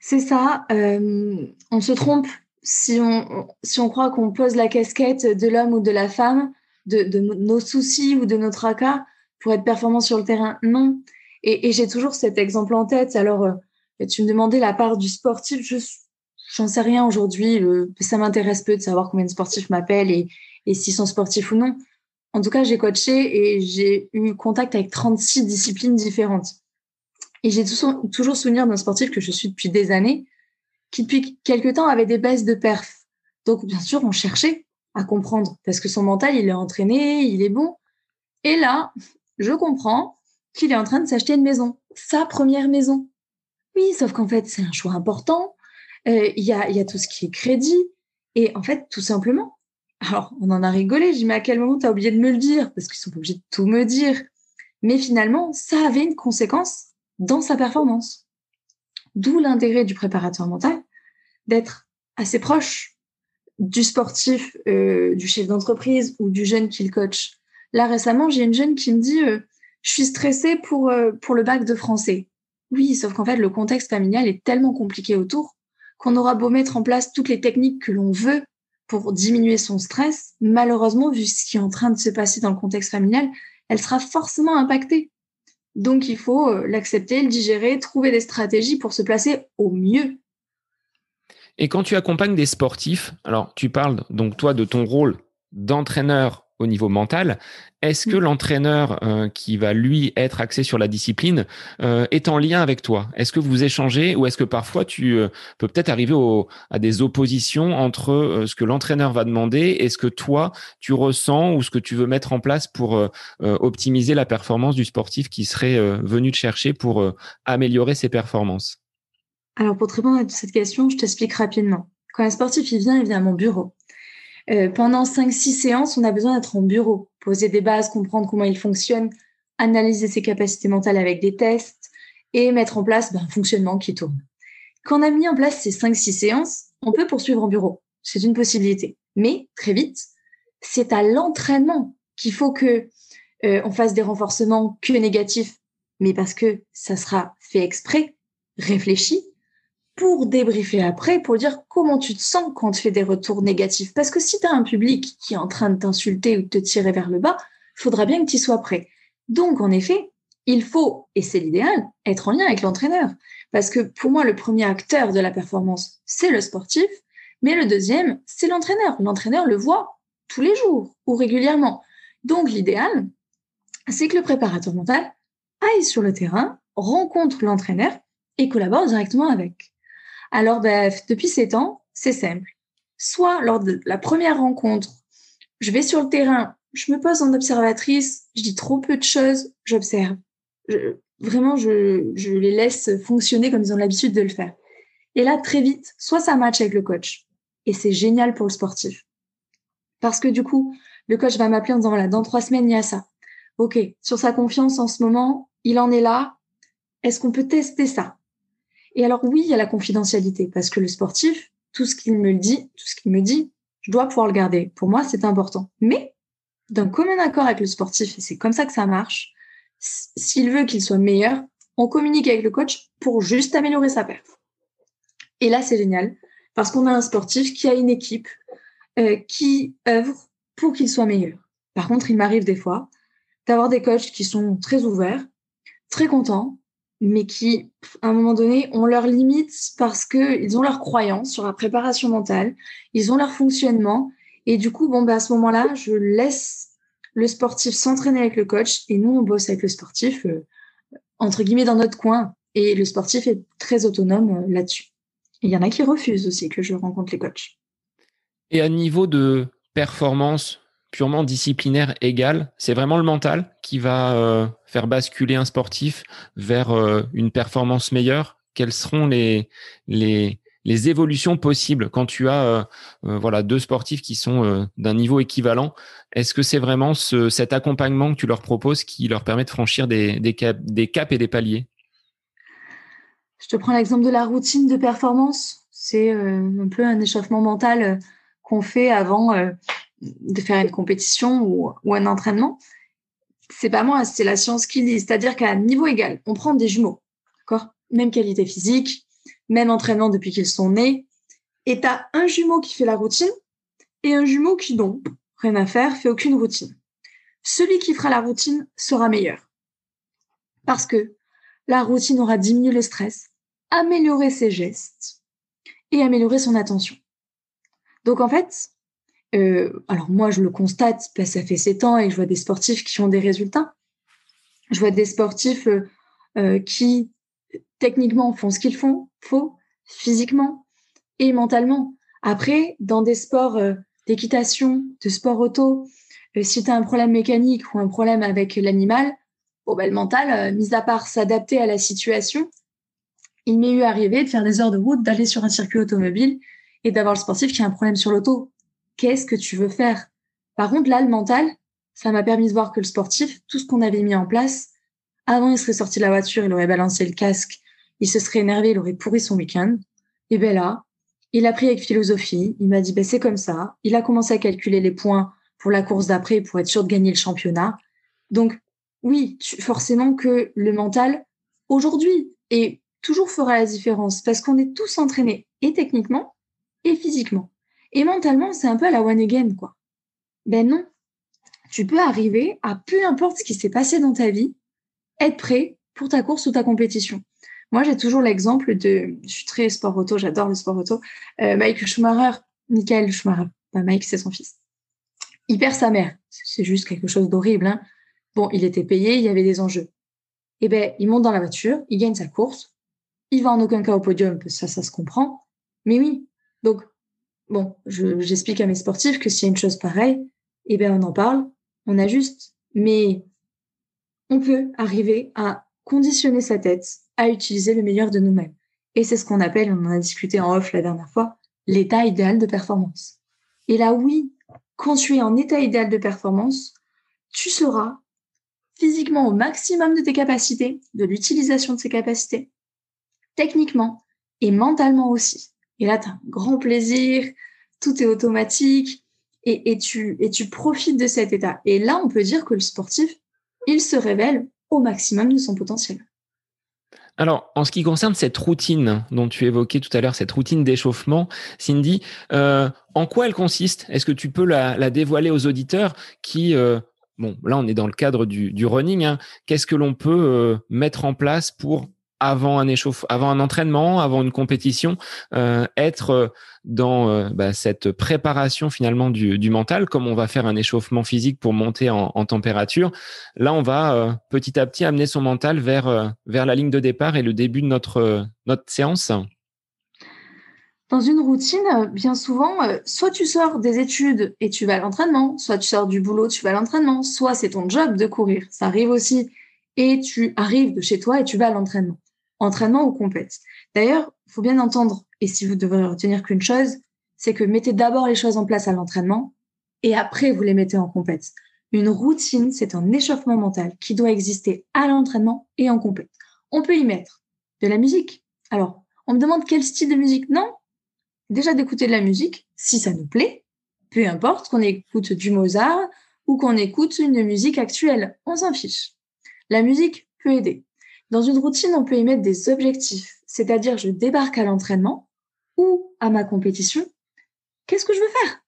C'est ça. Euh, on se trompe si on, si on croit qu'on pose la casquette de l'homme ou de la femme, de, nos soucis ou de notre tracas pour être performant sur le terrain. Non. Et, j'ai toujours cet exemple en tête. Alors, tu me demandais la part du sportif. Je j'en sais rien aujourd'hui. Ça m'intéresse peu de savoir combien de sportifs m'appellent et, et s'ils sont sportifs ou non. En tout cas, j'ai coaché et j'ai eu contact avec 36 disciplines différentes. Et j'ai toujours souvenir d'un sportif que je suis depuis des années, qui depuis quelques temps avait des baisses de perf. Donc, bien sûr, on cherchait à comprendre parce que son mental, il est entraîné, il est bon. Et là, je comprends qu'il est en train de s'acheter une maison, sa première maison. Oui, sauf qu'en fait, c'est un choix important. Euh, il y, a, y a tout ce qui est crédit. Et en fait, tout simplement, alors, on en a rigolé. J'ai dit, mais à quel moment tu as oublié de me le dire? Parce qu'ils sont obligés de tout me dire. Mais finalement, ça avait une conséquence dans sa performance. D'où l'intérêt du préparateur mental d'être assez proche du sportif, euh, du chef d'entreprise ou du jeune qu'il coach. Là, récemment, j'ai une jeune qui me dit euh, Je suis stressée pour, euh, pour le bac de français. Oui, sauf qu'en fait, le contexte familial est tellement compliqué autour qu'on aura beau mettre en place toutes les techniques que l'on veut pour diminuer son stress, malheureusement, vu ce qui est en train de se passer dans le contexte familial, elle sera forcément impactée. Donc, il faut euh, l'accepter, le digérer, trouver des stratégies pour se placer au mieux. Et quand tu accompagnes des sportifs, alors tu parles donc toi de ton rôle d'entraîneur au niveau mental. Est-ce que mm. l'entraîneur euh, qui va lui être axé sur la discipline euh, est en lien avec toi? Est-ce que vous échangez ou est-ce que parfois tu euh, peux peut-être arriver à des oppositions entre ce que l'entraîneur va demander et ce que toi tu ressens ou ce que tu veux mettre en place pour optimiser la performance du sportif qui serait venu te chercher pour améliorer ses performances? Alors pour te répondre à cette question, je t'explique rapidement. Quand un sportif il vient, il vient à mon bureau. Euh, pendant 5-6 séances, on a besoin d'être en bureau, poser des bases, comprendre comment il fonctionne, analyser ses capacités mentales avec des tests, et mettre en place ben, un fonctionnement qui tourne. Quand on a mis en place ces 5-6 séances, on peut poursuivre en bureau. C'est une possibilité. Mais très vite, c'est à l'entraînement qu'il faut que euh, on fasse des renforcements que négatifs, mais parce que ça sera fait exprès, réfléchi, pour débriefer après, pour dire comment tu te sens quand tu fais des retours négatifs. Parce que si tu as un public qui est en train de t'insulter ou de te tirer vers le bas, faudra bien que tu sois prêt. Donc, en effet, il faut, et c'est l'idéal, être en lien avec l'entraîneur. Parce que pour moi, le premier acteur de la performance, c'est le sportif, mais le deuxième, c'est l'entraîneur. L'entraîneur le voit tous les jours ou régulièrement. Donc, l'idéal, c'est que le préparateur mental aille sur le terrain, rencontre l'entraîneur et collabore directement avec. Alors, ben, depuis ces temps, c'est simple. Soit lors de la première rencontre, je vais sur le terrain, je me pose en observatrice, je dis trop peu de choses, j'observe. vraiment, je, je les laisse fonctionner comme ils ont l'habitude de le faire. Et là, très vite, soit ça match avec le coach. Et c'est génial pour le sportif. Parce que du coup, le coach va m'appeler en disant, voilà, dans trois semaines, il y a ça. OK, sur sa confiance en ce moment, il en est là. Est-ce qu'on peut tester ça? Et alors oui, il y a la confidentialité parce que le sportif, tout ce qu'il me dit, tout ce qu'il me dit, je dois pouvoir le garder. Pour moi, c'est important. Mais d'un commun accord avec le sportif, et c'est comme ça que ça marche, s'il veut qu'il soit meilleur, on communique avec le coach pour juste améliorer sa perte. Et là, c'est génial parce qu'on a un sportif qui a une équipe euh, qui œuvre pour qu'il soit meilleur. Par contre, il m'arrive des fois d'avoir des coachs qui sont très ouverts, très contents, mais qui, à un moment donné, ont leurs limites parce qu'ils ont leurs croyances sur la préparation mentale, ils ont leur fonctionnement. Et du coup, bon, bah, à ce moment-là, je laisse le sportif s'entraîner avec le coach et nous, on bosse avec le sportif, euh, entre guillemets, dans notre coin. Et le sportif est très autonome euh, là-dessus. Il y en a qui refusent aussi que je rencontre les coachs. Et à niveau de performance purement disciplinaire égal, c'est vraiment le mental qui va euh, faire basculer un sportif vers euh, une performance meilleure. Quelles seront les, les, les évolutions possibles quand tu as euh, voilà deux sportifs qui sont d'un niveau équivalent? Est-ce que c'est vraiment ce, cet accompagnement que tu leur proposes qui leur permet de franchir des, des, cap, des caps et des paliers? Je te prends l'exemple de la routine de performance. C'est un peu un échauffement mental qu'on fait avant de faire une compétition ou, un entraînement, c'est pas moi, c'est la science qui dit. C'est-à-dire qu'à niveau égal, on prend des jumeaux, d'accord? Même qualité physique, même entraînement depuis qu'ils sont nés. Et tu as un jumeau qui fait la routine et un jumeau qui, donc, rien à faire, fait aucune routine. Celui qui fera la routine sera meilleur. Parce que la routine aura diminué le stress, amélioré ses gestes et amélioré son attention. Donc, en fait, euh, alors moi, je le constate, parce ça fait sept ans et je vois des sportifs qui ont des résultats. Je vois des sportifs euh, euh, qui, techniquement, font ce qu'ils font, faux, physiquement et mentalement. Après, dans des sports d'équitation, de sport auto, si tu as un problème mécanique ou un problème avec l'animal, ben, le mental, mis à part s'adapter à la situation, il m'est eu arrivé de faire des heures de route, d'aller sur un circuit automobile et d'avoir le sportif qui a un problème sur l'auto qu'est-ce que tu veux faire? Par contre, là, le mental, ça m'a permis de voir que le sportif, tout ce qu'on avait mis en place, avant, il serait sorti de la voiture, il aurait balancé le casque, il se serait énervé, il aurait pourri son week-end. Et ben là, il a pris avec philosophie, il m'a dit, ben c'est comme ça. Il a commencé à calculer les points pour la course d'après pour être sûr de gagner le championnat. Donc, oui, forcément que le mental, aujourd'hui, et toujours fera la différence parce qu'on est tous entraînés et techniquement et physiquement. Et mentalement, c'est un peu à la one again, quoi. Ben non. Tu peux arriver à peu importe ce qui s'est passé dans ta vie, être prêt pour ta course ou ta compétition. Moi, j'ai toujours l'exemple de, je suis très sport auto, j'adore le sport auto. Euh, Mike Schumacher, Michael Schumacher, Mike, c'est son fils. Il perd sa mère. C'est juste quelque chose d'horrible. Hein. Bon, il était payé, il y avait des enjeux. Eh ben, il monte dans la voiture, il gagne sa course. Il va en aucun cas au podium, ça, ça se comprend. Mais oui. Donc, bon, j'explique à mes sportifs que s'il y a une chose pareille, eh bien, on en parle, on ajuste. Mais on peut arriver à conditionner sa tête à utiliser le meilleur de nous-mêmes. Et c'est ce qu'on appelle, on en a discuté en off la dernière fois, l'état idéal de performance. Et là, oui, quand tu es en état idéal de performance, tu seras physiquement au maximum de tes capacités, de l'utilisation de ses capacités, techniquement et mentalement aussi. Et là, tu as un grand plaisir, tout est automatique et, tu profites de cet état. Et là, on peut dire que le sportif, il se révèle au maximum de son potentiel. Alors, en ce qui concerne cette routine dont tu évoquais tout à l'heure, cette routine d'échauffement, Cindy, euh, en quoi elle consiste? Est-ce que tu peux la, dévoiler aux auditeurs qui, euh, bon, là on est dans le cadre du, running, hein, qu'est-ce que l'on peut euh, mettre en place pour avant un avant un entraînement, avant une compétition, euh, être euh, dans euh, bah, cette préparation finalement du, mental, comme on va faire un échauffement physique pour monter en, en température. Là, on va petit à petit amener son mental vers vers la ligne de départ et le début de notre notre séance. Dans une routine, bien souvent, soit tu sors des études et tu vas à l'entraînement, soit tu sors du boulot, tu vas à l'entraînement, soit c'est ton job de courir. Ça arrive aussi et tu arrives de chez toi et tu vas à l'entraînement entraînement ou compète. D'ailleurs, il faut bien entendre, et si vous devez retenir qu'une chose, c'est que mettez d'abord les choses en place à l'entraînement et après vous les mettez en compète. Une routine, c'est un échauffement mental qui doit exister à l'entraînement et en compète. On peut y mettre de la musique. Alors, on me demande quel style de musique Non. Déjà d'écouter de la musique, si ça nous plaît, peu importe qu'on écoute du Mozart ou qu'on écoute une musique actuelle, on s'en fiche. La musique peut aider. Dans une routine, on peut y mettre des objectifs, c'est-à-dire je débarque à l'entraînement ou à ma compétition. Qu'est-ce que je veux faire?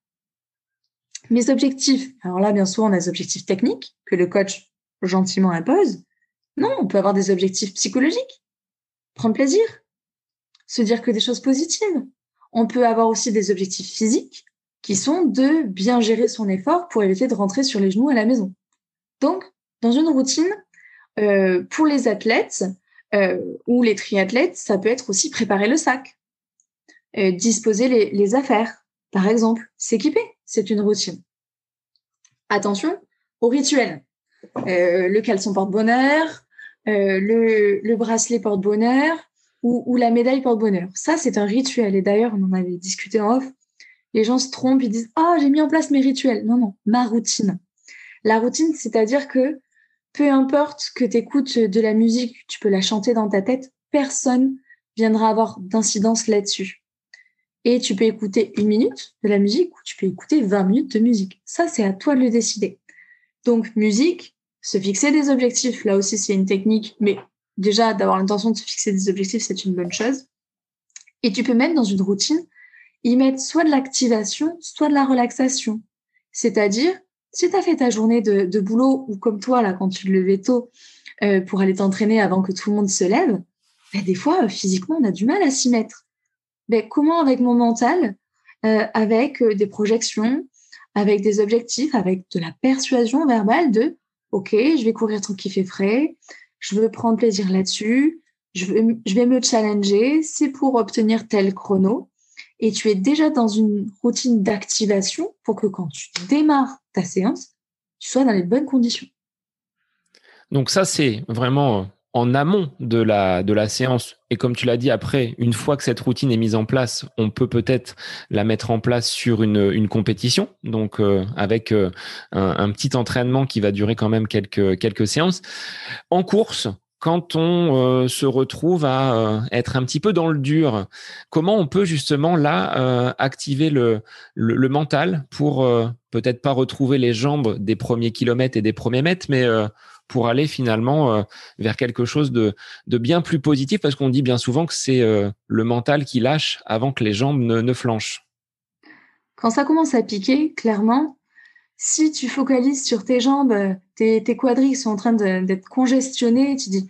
Mes objectifs. Alors là, bien sûr, on a des objectifs techniques que le coach gentiment impose. Non, on peut avoir des objectifs psychologiques. Prendre plaisir. Se dire que des choses positives. On peut avoir aussi des objectifs physiques qui sont de bien gérer son effort pour éviter de rentrer sur les genoux à la maison. Donc, dans une routine, euh, pour les athlètes euh, ou les triathlètes, ça peut être aussi préparer le sac, euh, disposer les, affaires, par exemple, s'équiper, c'est une routine. Attention au rituel. le caleçon porte-bonheur, le, le, bracelet porte-bonheur ou, ou, la médaille porte-bonheur. Ça, c'est un rituel. Et d'ailleurs, on en avait discuté en off. Les gens se trompent, ils disent Ah, j'ai mis en place mes rituels. Non, non, ma routine. La routine, c'est-à-dire que peu importe que tu écoutes de la musique, tu peux la chanter dans ta tête, personne viendra avoir d'incidence là-dessus. Et tu peux écouter une minute de la musique ou tu peux écouter 20 minutes de musique. Ça, c'est à toi de le décider. Donc, musique, se fixer des objectifs, là aussi, c'est une technique, mais déjà, d'avoir l'intention de se fixer des objectifs, c'est une bonne chose. Et tu peux mettre dans une routine, y mettre soit de l'activation, soit de la relaxation. C'est-à-dire, si tu as fait ta journée de, boulot ou comme toi, là, quand tu te levais tôt euh, pour aller t'entraîner avant que tout le monde se lève, ben, des fois, euh, physiquement, on a du mal à s'y mettre. Ben, comment avec mon mental, euh, avec des projections, avec des objectifs, avec de la persuasion verbale de OK, je vais courir tant qu'il fait frais, je veux prendre plaisir là-dessus, je, je vais me challenger, c'est pour obtenir tel chrono et tu es déjà dans une routine d'activation pour que quand tu démarres ta séance, tu sois dans les bonnes conditions. Donc ça, c'est vraiment en amont de la, de séance. Et comme tu l'as dit, après, une fois que cette routine est mise en place, on peut peut-être la mettre en place sur une, compétition, donc euh, avec euh, un, petit entraînement qui va durer quand même quelques séances. En course, quand on euh, se retrouve à euh, être un petit peu dans le dur, comment on peut justement là euh, activer le, le, mental pour peut-être pas retrouver les jambes des premiers kilomètres et des premiers mètres, mais pour aller finalement vers quelque chose de, de, bien plus positif, parce qu'on dit bien souvent que c'est le mental qui lâche avant que les jambes ne, ne flanchent. Quand ça commence à piquer, clairement, si tu focalises sur tes jambes, tes, tes quadris sont en train d'être congestionnés, tu dis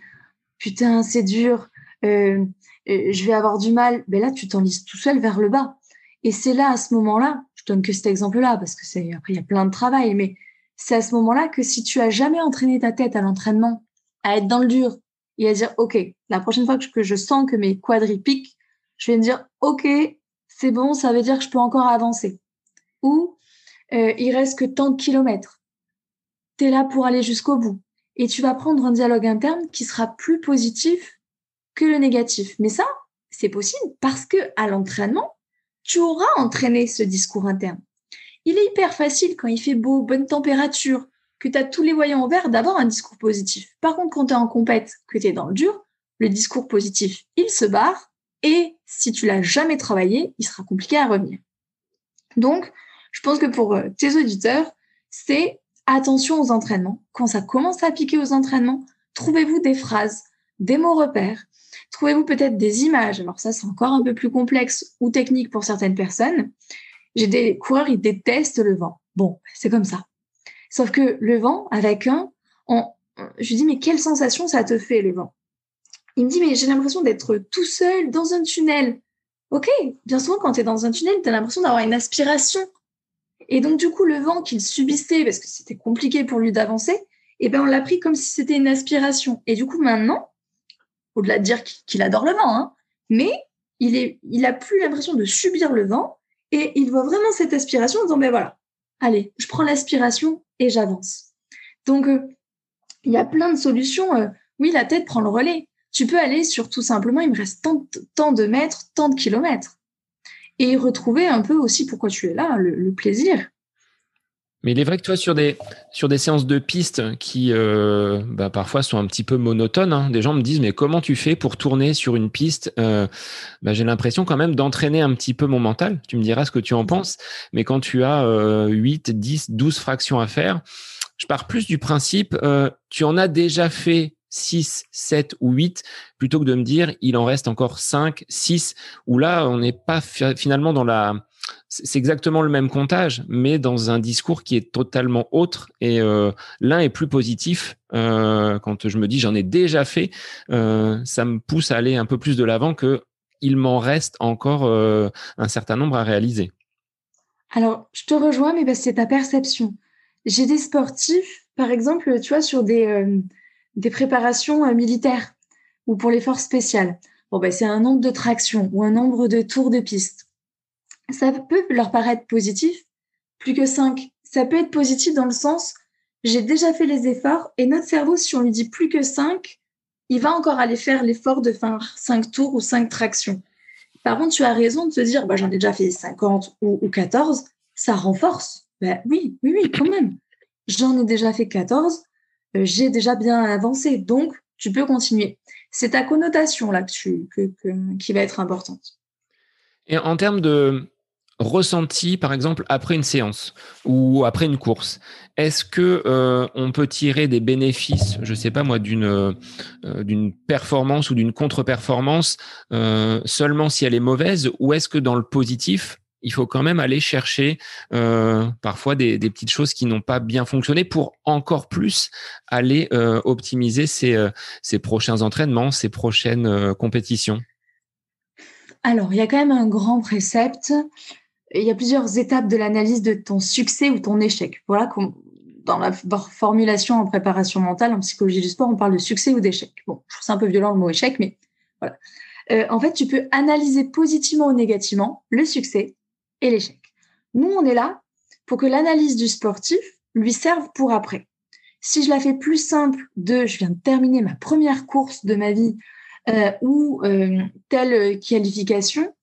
putain, c'est dur, euh, euh, je vais avoir du mal, ben là, tu t'enlises tout seul vers le bas. Et c'est là, à ce moment-là, je donne que cet exemple-là, parce que c'est après, il y a plein de travail, mais c'est à ce moment-là que si tu as jamais entraîné ta tête à l'entraînement, à être dans le dur et à dire, OK, la prochaine fois que je sens que mes quadris piquent, je vais me dire, OK, c'est bon, ça veut dire que je peux encore avancer. Ou euh, il reste que tant de kilomètres. Tu es là pour aller jusqu'au bout. Et tu vas prendre un dialogue interne qui sera plus positif que le négatif. Mais ça, c'est possible parce que à l'entraînement, tu auras entraîné ce discours interne. Il est hyper facile quand il fait beau, bonne température, que tu as tous les voyants en vert, d'avoir un discours positif. Par contre, quand tu es en compète, que tu es dans le dur, le discours positif, il se barre. Et si tu l'as jamais travaillé, il sera compliqué à revenir. Donc, je pense que pour euh, tes auditeurs, c'est attention aux entraînements. Quand ça commence à piquer aux entraînements, trouvez-vous des phrases, des mots repères, trouvez-vous peut-être des images. Alors ça, c'est encore un peu plus complexe ou technique pour certaines personnes. J'ai des coureurs, ils détestent le vent. Bon, c'est comme ça. Sauf que le vent, avec un, je lui dis, mais quelle sensation ça te fait, le vent? Il me dit, mais j'ai l'impression d'être tout seul dans un tunnel. Ok, bien souvent, quand tu es dans un tunnel, tu as l'impression d'avoir une aspiration. Et donc, du coup, le vent qu'il subissait, parce que c'était compliqué pour lui d'avancer, eh ben, on l'a pris comme si c'était une aspiration. Et du coup, maintenant, au-delà de dire qu'il adore le vent, hein, mais il, est, il a plus l'impression de subir le vent et il voit vraiment cette aspiration en disant, ben voilà, allez, je prends l'aspiration et j'avance. Donc, euh, il y a plein de solutions. Euh, oui, la tête prend le relais. Tu peux aller sur tout simplement, il me reste tant, de mètres, tant de kilomètres. Et retrouver un peu aussi pourquoi tu es là, le plaisir. Mais il est vrai que toi, sur des, sur des séances de piste qui euh, bah, parfois sont un petit peu monotones, hein, des gens me disent Mais comment tu fais pour tourner sur une piste euh, bah, J'ai l'impression quand même d'entraîner un petit peu mon mental. Tu me diras ce que tu en penses. Mais quand tu as euh, 8, 10, 12 fractions à faire, je pars plus du principe euh, tu en as déjà fait 6, 7 ou 8, plutôt que de me dire il en reste encore 5, 6, où là, on n'est pas finalement dans la c'est exactement le même comptage, mais dans un discours qui est totalement autre. Et euh, l'un est plus positif. Euh, quand je me dis j'en ai déjà fait, euh, ça me pousse à aller un peu plus de l'avant que il m'en reste encore un certain nombre à réaliser. Alors, je te rejoins, mais c'est ta perception. J'ai des sportifs, par exemple, tu vois, sur des, des préparations militaires ou pour les forces spéciales. Bon, ben, c'est un nombre de tractions ou un nombre de tours de piste ça peut leur paraître positif, plus que 5. Ça peut être positif dans le sens, j'ai déjà fait les efforts et notre cerveau, si on lui dit plus que 5, il va encore aller faire l'effort de faire 5 tours ou 5 tractions. Par contre, tu as raison de te dire, bah, j'en ai déjà fait 50 ou, 14, ça renforce. Ben, oui, oui, oui, quand même. J'en ai déjà fait 14, euh, j'ai déjà bien avancé, donc tu peux continuer. C'est ta connotation là qui va être importante. Et en termes de, ressenti, par exemple, après une séance ou après une course Est-ce que euh, on peut tirer des bénéfices, je sais pas moi, d'une euh, d'une performance ou d'une contre-performance euh, seulement si elle est mauvaise, ou est-ce que dans le positif, il faut quand même aller chercher parfois des, petites choses qui n'ont pas bien fonctionné pour encore plus aller optimiser ses, ses prochains entraînements, ses prochaines compétitions alors, il y a quand même un grand précepte il y a plusieurs étapes de l'analyse de ton succès ou ton échec. Voilà, dans la formulation en préparation mentale, en psychologie du sport, on parle de succès ou d'échec. Bon, je trouve c'est un peu violent le mot échec, mais voilà. Euh, en fait, tu peux analyser positivement ou négativement le succès et l'échec. Nous, on est là pour que l'analyse du sportif lui serve pour après. Si je la fais plus simple de je viens de terminer ma première course de ma vie euh, ou euh, telle qualification,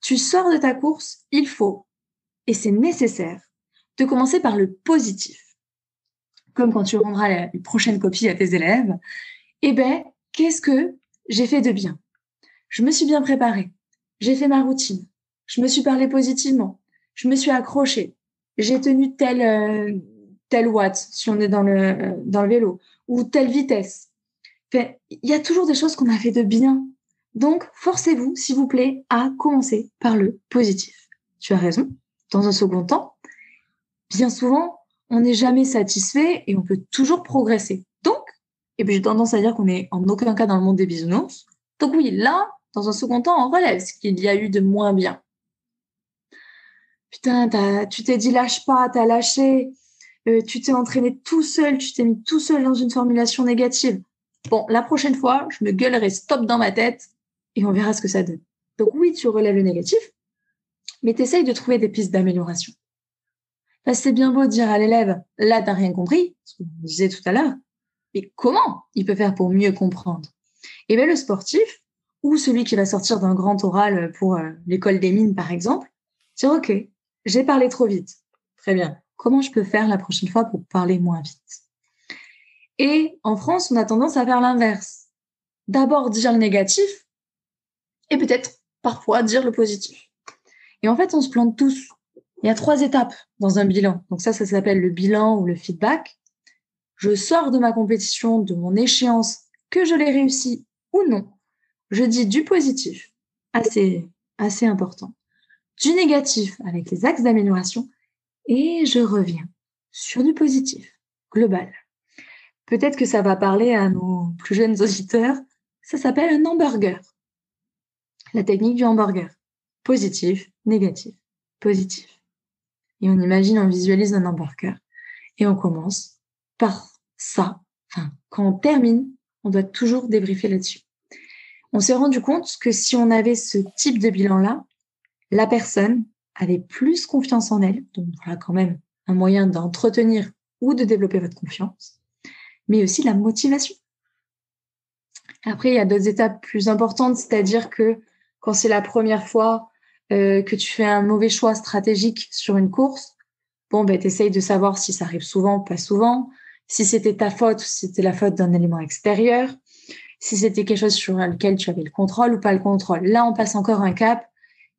tu sors de ta course, il faut, et c'est nécessaire, de commencer par le positif. Comme quand tu rendras la, prochaine copie à tes élèves, eh ben, qu'est-ce que j'ai fait de bien? Je me suis bien préparée, j'ai fait ma routine, je me suis parlé positivement, je me suis accrochée, j'ai tenu tel, euh, watt, si on est dans le, dans le vélo, ou telle vitesse. il y a toujours des choses qu'on a fait de bien donc, forcez-vous, s'il vous plaît, à commencer par le positif. Tu as raison. Dans un second temps, bien souvent, on n'est jamais satisfait et on peut toujours progresser. Donc, et puis j'ai tendance à dire qu'on n'est en aucun cas dans le monde des bisounours. Donc oui, là, dans un second temps, on relève ce qu'il y a eu de moins bien. Putain, tu t'es dit lâche pas, t'as lâché, euh, tu t'es entraîné tout seul, tu t'es mis tout seul dans une formulation négative. Bon, la prochaine fois, je me gueulerai stop dans ma tête et on verra ce que ça donne. Donc oui, tu relèves le négatif, mais tu essayes de trouver des pistes d'amélioration. c'est bien beau de dire à l'élève, là, tu rien compris, ce qu'on disait tout à l'heure, mais comment il peut faire pour mieux comprendre? Eh bien, le sportif, ou celui qui va sortir d'un grand oral pour euh, l'école des mines, par exemple, dire, OK, j'ai parlé trop vite. Très bien. comment je peux faire la prochaine fois pour parler moins vite? Et en France, on a tendance à faire l'inverse. D'abord dire le négatif et peut-être parfois dire le positif. Et en fait, on se plante tous. Il y a trois étapes dans un bilan. Donc ça, ça s'appelle le bilan ou le feedback. Je sors de ma compétition, de mon échéance, que je l'ai réussi ou non. Je dis du positif, assez, assez important, du négatif avec les axes d'amélioration et je reviens sur du positif, global. Peut-être que ça va parler à nos plus jeunes auditeurs. Ça s'appelle un hamburger. La technique du hamburger. Positif, négatif, positif. Et on imagine, on visualise un hamburger. Et on commence par ça. Enfin, quand on termine, on doit toujours débriefer là-dessus. On s'est rendu compte que si on avait ce type de bilan-là, la personne avait plus confiance en elle. Donc voilà quand même un moyen d'entretenir ou de développer votre confiance, mais aussi la motivation. Après, il y a d'autres étapes plus importantes, c'est-à-dire que quand c'est la première fois euh, que tu fais un mauvais choix stratégique sur une course, bon, ben, tu essayes de savoir si ça arrive souvent ou pas souvent, si c'était ta faute ou si c'était la faute d'un élément extérieur, si c'était quelque chose sur lequel tu avais le contrôle ou pas le contrôle. Là, on passe encore un cap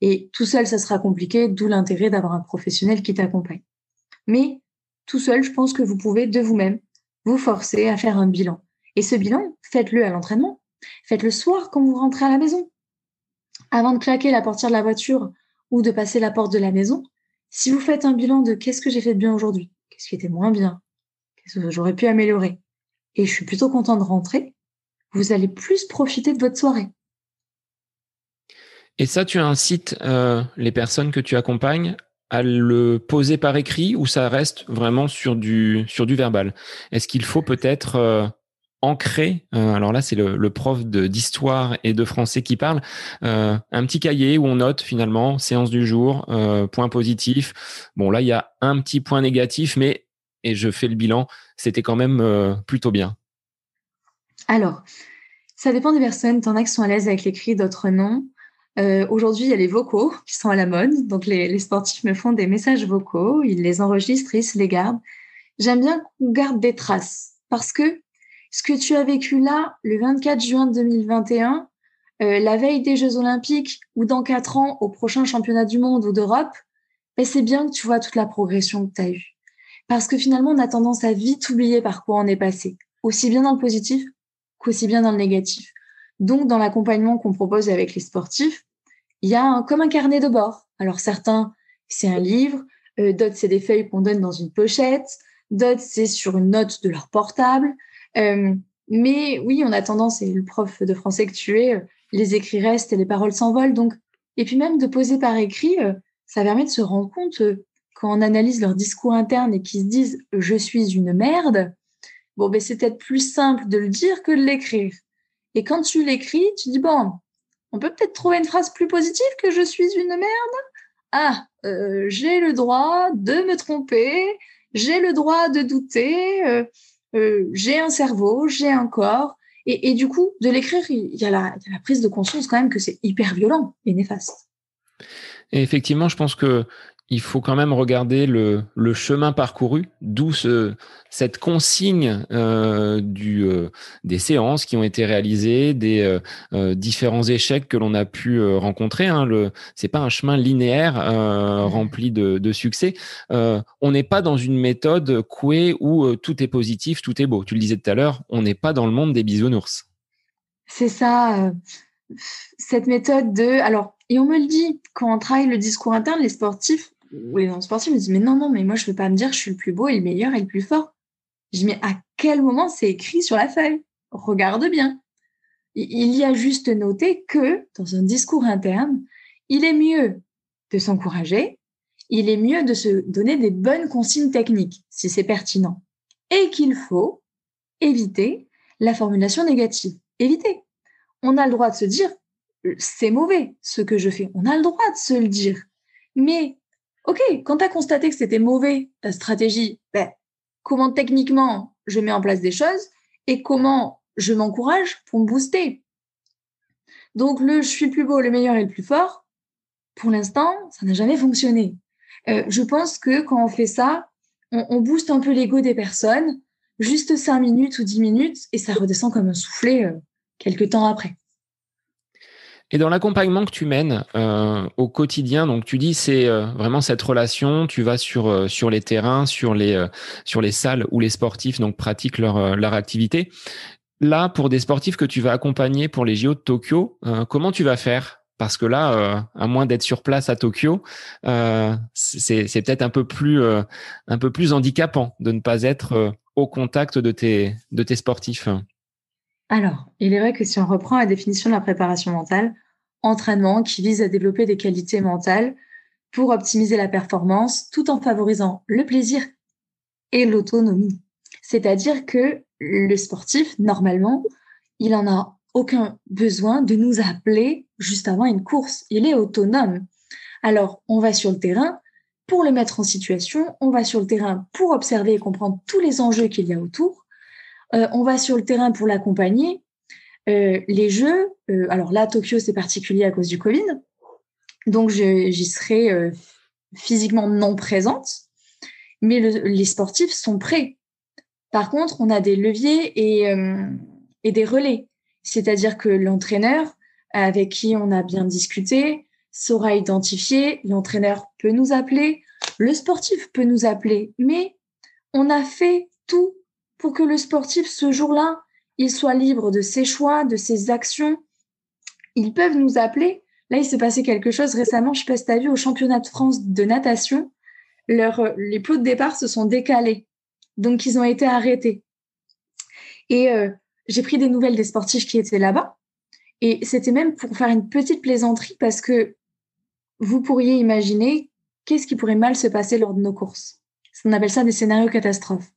et tout seul, ça sera compliqué, d'où l'intérêt d'avoir un professionnel qui t'accompagne. Mais tout seul, je pense que vous pouvez de vous-même vous forcer à faire un bilan. Et ce bilan, faites-le à l'entraînement. Faites-le soir quand vous rentrez à la maison avant de claquer la portière de la voiture ou de passer la porte de la maison, si vous faites un bilan de qu'est-ce que j'ai fait de bien aujourd'hui, qu'est-ce qui était moins bien, qu'est-ce que j'aurais pu améliorer, et je suis plutôt content de rentrer, vous allez plus profiter de votre soirée. Et ça, tu incites euh, les personnes que tu accompagnes à le poser par écrit ou ça reste vraiment sur du, sur du verbal? Est-ce qu'il faut peut-être euh, ancré, euh, alors là c'est le, prof d'histoire et de français qui parle, un petit cahier où on note finalement séance du jour, point positif. Bon là il y a un petit point négatif, mais et je fais le bilan, c'était quand même plutôt bien. Alors, ça dépend des personnes. T'en as qui sont à l'aise avec l'écrit, d'autres non. Aujourd'hui, il y a les vocaux qui sont à la mode. Donc, les, les, sportifs me font des messages vocaux, ils les enregistrent, ils se les gardent. J'aime bien qu'on garde des traces parce que ce que tu as vécu là, le 24 juin 2021, euh, la veille des Jeux Olympiques ou dans quatre ans au prochain championnat du monde ou d'Europe, ben c'est bien que tu vois toute la progression que tu as eue. Parce que finalement, on a tendance à vite oublier par quoi on est passé, aussi bien dans le positif qu'aussi bien dans le négatif. Donc, dans l'accompagnement qu'on propose avec les sportifs, il y a comme un carnet de bord. Alors, certains, c'est un livre, euh, d'autres, c'est des feuilles qu'on donne dans une pochette, d'autres, c'est sur une note de leur portable. Euh, mais oui, on a tendance, et le prof de français que tu es, euh, les écrits restent et les paroles s'envolent. Donc, et puis même de poser par écrit, ça permet de se rendre compte quand on analyse leur discours interne et qu'ils se disent je suis une merde. Bon, ben c'est peut-être plus simple de le dire que de l'écrire. Et quand tu l'écris, tu dis bon, on peut peut-être trouver une phrase plus positive que je suis une merde. Ah, j'ai le droit de me tromper, j'ai le droit de douter. Euh, j'ai un cerveau, j'ai un corps. Et, du coup, de l'écrire, il y, a la, la prise de conscience quand même que c'est hyper violent et néfaste. Et effectivement, je pense que il faut quand même regarder le, le chemin parcouru, d'où ce, cette consigne euh, du, euh, des séances qui ont été réalisées, des euh, différents échecs que l'on a pu rencontrer. Hein. Le, c'est pas un chemin linéaire rempli de, de succès. on n'est pas dans une méthode couée où tout est positif, tout est beau. Tu le disais tout à l'heure, on n'est pas dans le monde des bisounours. C'est ça. cette méthode de alors et on me le dit quand on travaille le discours interne, les sportifs les non-sportifs me disent, mais non, non, mais moi, je ne veux pas me dire je suis le plus beau et le meilleur et le plus fort. Je dis, mais à quel moment c'est écrit sur la feuille? Regarde bien. Il y a juste noté que dans un discours interne, il est mieux de s'encourager, il est mieux de se donner des bonnes consignes techniques, si c'est pertinent, et qu'il faut éviter la formulation négative. Éviter. On a le droit de se dire, c'est mauvais ce que je fais. On a le droit de se le dire. Mais OK, quand tu as constaté que c'était mauvais, ta stratégie, ben, comment techniquement je mets en place des choses et comment je m'encourage pour me booster. Donc le je suis le plus beau, le meilleur et le plus fort, pour l'instant, ça n'a jamais fonctionné. Euh, je pense que quand on fait ça, on, booste un peu l'ego des personnes, juste 5 minutes ou 10 minutes, et ça redescend comme un soufflet euh, quelques temps après. Et dans l'accompagnement que tu mènes euh, au quotidien, donc tu dis c'est euh, vraiment cette relation, tu vas sur sur les terrains, sur les sur les salles où les sportifs donc pratiquent leur leur activité. Là, pour des sportifs que tu vas accompagner pour les JO de Tokyo, comment tu vas faire? Parce que là, euh, à moins d'être sur place à Tokyo, euh, c'est peut-être un peu plus euh, un peu plus handicapant de ne pas être au contact de tes de tes sportifs. Alors, il est vrai que si on reprend la définition de la préparation mentale, entraînement qui vise à développer des qualités mentales pour optimiser la performance tout en favorisant le plaisir et l'autonomie. C'est-à-dire que le sportif, normalement, il en a aucun besoin de nous appeler juste avant une course. Il est autonome. Alors, on va sur le terrain pour le mettre en situation, on va sur le terrain pour observer et comprendre tous les enjeux qu'il y a autour, euh, on va sur le terrain pour l'accompagner. Euh, les jeux, euh, alors là, Tokyo, c'est particulier à cause du Covid, donc j'y serai physiquement non présente, mais les sportifs sont prêts. Par contre, on a des leviers et, et des relais. C'est-à-dire que l'entraîneur avec qui on a bien discuté saura identifier, l'entraîneur peut nous appeler, le sportif peut nous appeler, mais on a fait tout pour que le sportif, ce jour-là, il soit libre de ses choix, de ses actions. Ils peuvent nous appeler. Là, il s'est passé quelque chose récemment, je ne sais pas tu as vu, au championnat de France de natation, les plots de départ se sont décalés. Donc, ils ont été arrêtés. Et euh, j'ai pris des nouvelles des sportifs qui étaient là-bas. Et c'était même pour faire une petite plaisanterie parce que vous pourriez imaginer qu'est-ce qui pourrait mal se passer lors de nos courses. On appelle ça des scénarios catastrophes.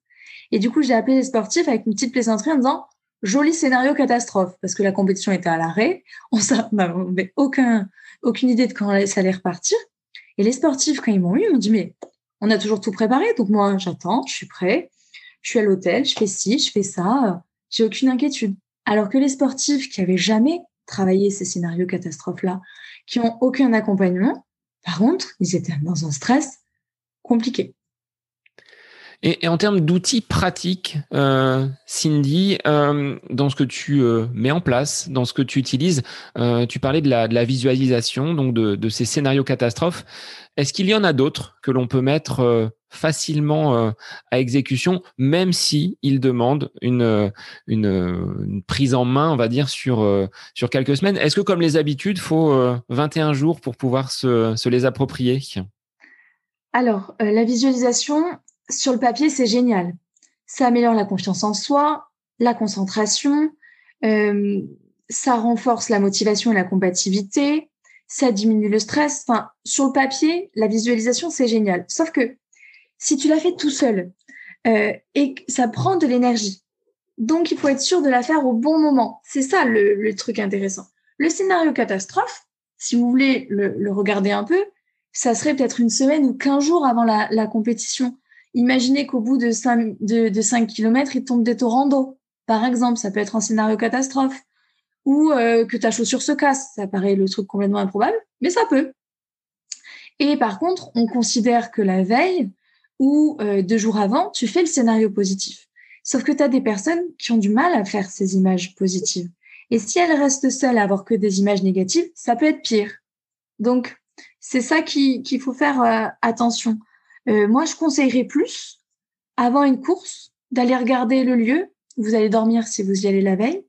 Et du coup, j'ai appelé les sportifs avec une petite plaisanterie en disant joli scénario catastrophe parce que la compétition était à l'arrêt. On n'avait aucun, aucune idée de quand ça allait repartir. Et les sportifs, quand ils m'ont eu, ils m'ont dit mais on a toujours tout préparé. Donc moi, j'attends, je suis prêt, je suis à l'hôtel, je fais ci, je fais ça j'ai aucune inquiétude. Alors que les sportifs qui avaient jamais travaillé ces scénarios catastrophes-là, qui ont aucun accompagnement, par contre, ils étaient dans un stress compliqué. Et, en termes d'outils pratiques, euh, Cindy, euh, dans ce que tu euh, mets en place, dans ce que tu utilises, tu parlais de la, visualisation, donc de, ces scénarios catastrophes. Est-ce qu'il y en a d'autres que l'on peut mettre facilement à exécution, même si ils demandent une, prise en main, on va dire, sur, quelques semaines? Est-ce que, comme les habitudes, faut 21 jours pour pouvoir se les approprier? Alors, la visualisation, sur le papier, c'est génial. Ça améliore la confiance en soi, la concentration, euh, ça renforce la motivation et la combativité, ça diminue le stress. Enfin, sur le papier, la visualisation, c'est génial. Sauf que si tu la fais tout seul euh, et ça prend de l'énergie, donc il faut être sûr de la faire au bon moment. C'est ça le, truc intéressant. Le scénario catastrophe, si vous voulez le, regarder un peu, ça serait peut-être une semaine ou 15 jours avant la compétition. Imaginez qu'au bout de 5, de, de 5 km, il tombe des torrents d'eau. Par exemple, ça peut être un scénario catastrophe. Ou euh, que ta chaussure se casse. Ça paraît le truc complètement improbable, mais ça peut. Et par contre, on considère que la veille ou euh, deux jours avant, tu fais le scénario positif. Sauf que tu as des personnes qui ont du mal à faire ces images positives. Et si elles restent seules à avoir que des images négatives, ça peut être pire. Donc, c'est ça qu'il faut faire euh, attention. Euh, moi, je conseillerais plus, avant une course, d'aller regarder le lieu vous allez dormir si vous y allez la veille,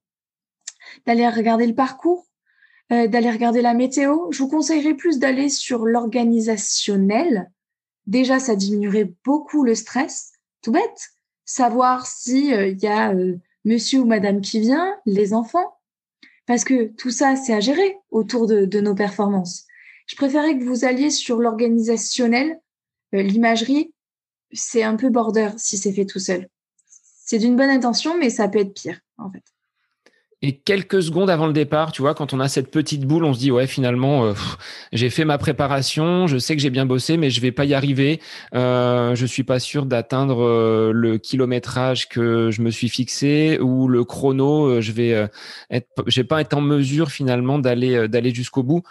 d'aller regarder le parcours, euh, d'aller regarder la météo. Je vous conseillerais plus d'aller sur l'organisationnel. Déjà, ça diminuerait beaucoup le stress. Tout bête. Savoir si euh, il y a monsieur ou madame qui vient, les enfants. Parce que tout ça, c'est à gérer autour de, de nos performances. Je préférais que vous alliez sur l'organisationnel euh, l'imagerie, c'est un peu border si c'est fait tout seul. C'est d'une bonne intention, mais ça peut être pire, en fait. Et quelques secondes avant le départ, tu vois, quand on a cette petite boule, on se dit ouais, finalement, euh, j'ai fait ma préparation, je sais que j'ai bien bossé, mais je vais pas y arriver. Euh, je suis pas sûr d'atteindre euh, le kilométrage que je me suis fixé ou le chrono. je vais vais pas être en mesure finalement d'aller d'aller jusqu'au bout.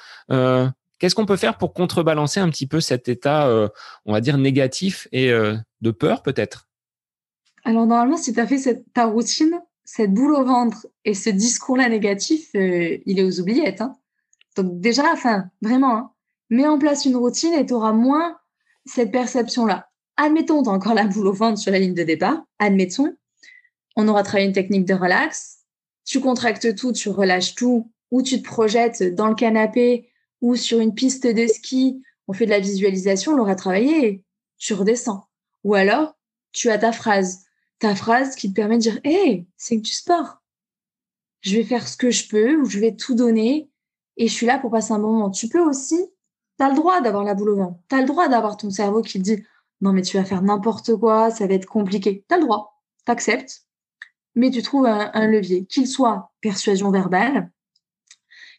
Qu'est-ce qu'on peut faire pour contrebalancer un petit peu cet état, euh, on va dire, négatif et euh, de peur peut-être? Alors normalement, si tu as fait cette, ta routine, cette boule au ventre et ce discours-là négatif, euh, il est aux oubliettes. Hein. Donc déjà, enfin, vraiment, hein, mets en place une routine et tu auras moins cette perception-là. Admettons, tu as encore la boule au ventre sur la ligne de départ. Admettons, on aura travaillé une technique de relax. Tu contractes tout, tu relâches tout, ou tu te projettes dans le canapé ou sur une piste de ski. On fait de la visualisation, on l'aura travaillé tu redescends. Ou alors, tu as ta phrase. Ta phrase qui te permet de dire, hé, c'est que du sport. Je vais faire ce que je peux ou je vais tout donner et je suis là pour passer un moment. Tu peux aussi, tu as le droit d'avoir la boule au ventre. Tu as le droit d'avoir ton cerveau qui te dit, non, mais tu vas faire n'importe quoi, ça va être compliqué. Tu as le droit, tu acceptes, mais tu trouves un, levier, qu'il soit persuasion verbale,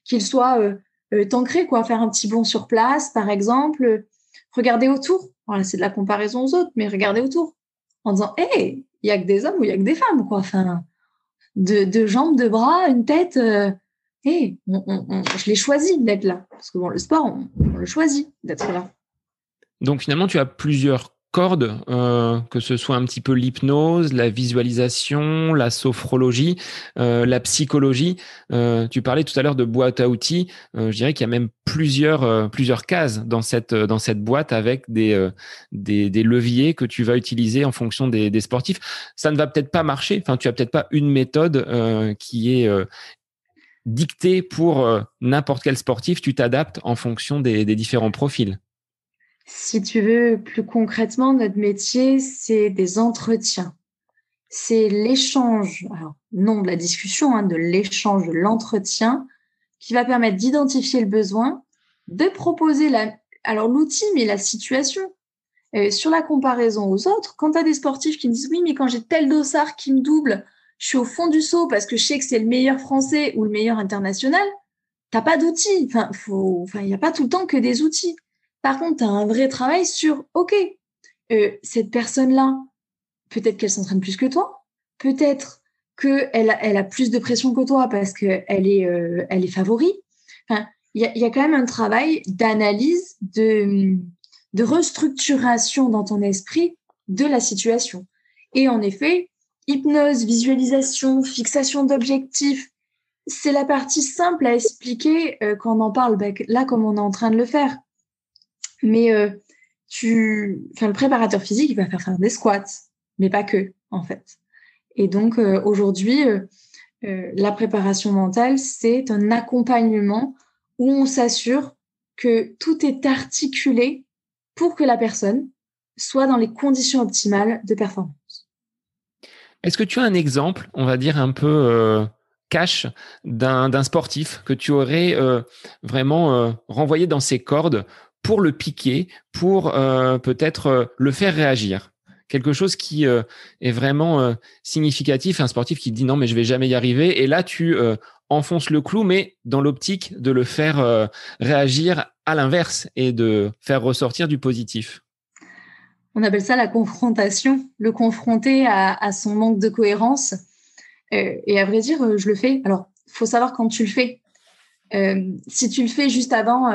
qu'il soit euh, t'ancrer, quoi, faire un petit bond sur place, par exemple, regarder autour. Voilà, c'est de la comparaison aux autres, mais regarder autour en disant, hé, il y a que des hommes ou il y a que des femmes, quoi. Enfin, de, jambes, de bras, une tête. Euh, je l'ai choisi d'être là. Parce que bon, le sport, on le choisit d'être là. Donc finalement, tu as plusieurs euh, que ce soit un petit peu l'hypnose, la visualisation, la sophrologie, euh, la psychologie. Euh, tu parlais tout à l'heure de boîte à outils. je dirais qu'il y a même plusieurs plusieurs cases dans cette dans cette boîte avec des, des, leviers que tu vas utiliser en fonction des, des sportifs. Ça ne va peut-être pas marcher. Enfin, tu as peut-être pas une méthode qui est dictée pour n'importe quel sportif. Tu t'adaptes en fonction des, des différents profils. Si tu veux, plus concrètement, notre métier, c'est des entretiens. C'est l'échange, non de la discussion, hein, de l'échange, de l'entretien, qui va permettre d'identifier le besoin, de proposer la, alors l'outil, mais la situation. Sur la comparaison aux autres, quand tu as des sportifs qui me disent oui, mais quand j'ai tel dossard qui me double, je suis au fond du saut parce que je sais que c'est le meilleur français ou le meilleur international, t'as pas d'outils. Enfin, il n'y a pas tout le temps que des outils. Par contre, tu as un vrai travail sur, OK, euh, cette personne-là, peut-être qu'elle s'entraîne plus que toi, peut-être qu'elle elle a plus de pression que toi parce qu'elle est, euh, il y, a, quand même un travail d'analyse, de, de restructuration dans ton esprit de la situation. Et en effet, hypnose, visualisation, fixation d'objectifs, c'est la partie simple à expliquer euh, quand on en parle, bah, là comme on est en train de le faire. Mais euh, tu, enfin, le préparateur physique, il va faire faire des squats, mais pas que, en fait. Et donc, euh, aujourd'hui, euh, la préparation mentale, c'est un accompagnement où on s'assure que tout est articulé pour que la personne soit dans les conditions optimales de performance. Est-ce que tu as un exemple, on va dire un peu cash, d'un sportif que tu aurais vraiment renvoyé dans ses cordes pour le piquer, pour euh, peut-être euh, le faire réagir. Quelque chose qui euh, est vraiment significatif, un sportif qui dit non mais je vais jamais y arriver, et là tu enfonces le clou, mais dans l'optique de le faire réagir à l'inverse et de faire ressortir du positif. On appelle ça la confrontation, le confronter à, son manque de cohérence. et à vrai dire, je le fais. Alors, faut savoir quand tu le fais. si tu le fais juste avant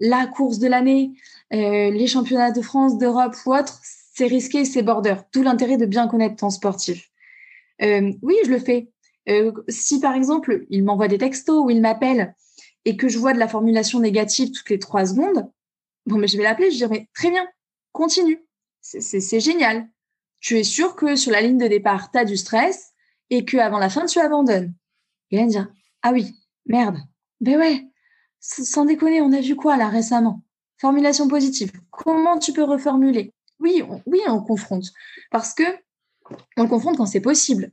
la course de l'année, euh, les championnats de France, d'Europe ou autre, c'est risqué, c'est border. Tout l'intérêt de bien connaître ton sportif. Euh, oui, je le fais. Euh, si par exemple, il m'envoie des textos ou il m'appelle et que je vois de la formulation négative toutes les trois secondes, bon, mais je vais l'appeler, je dirais très bien, continue. C'est génial. Tu es sûr que sur la ligne de départ, tu as du stress et qu'avant la fin, tu abandonnes. Et là, il me dit, ah oui, merde. Ben ouais, sans déconner, on a vu quoi là récemment? Formulation positive. Comment tu peux reformuler? Oui, on, oui, on confronte. Parce que on le confronte quand c'est possible.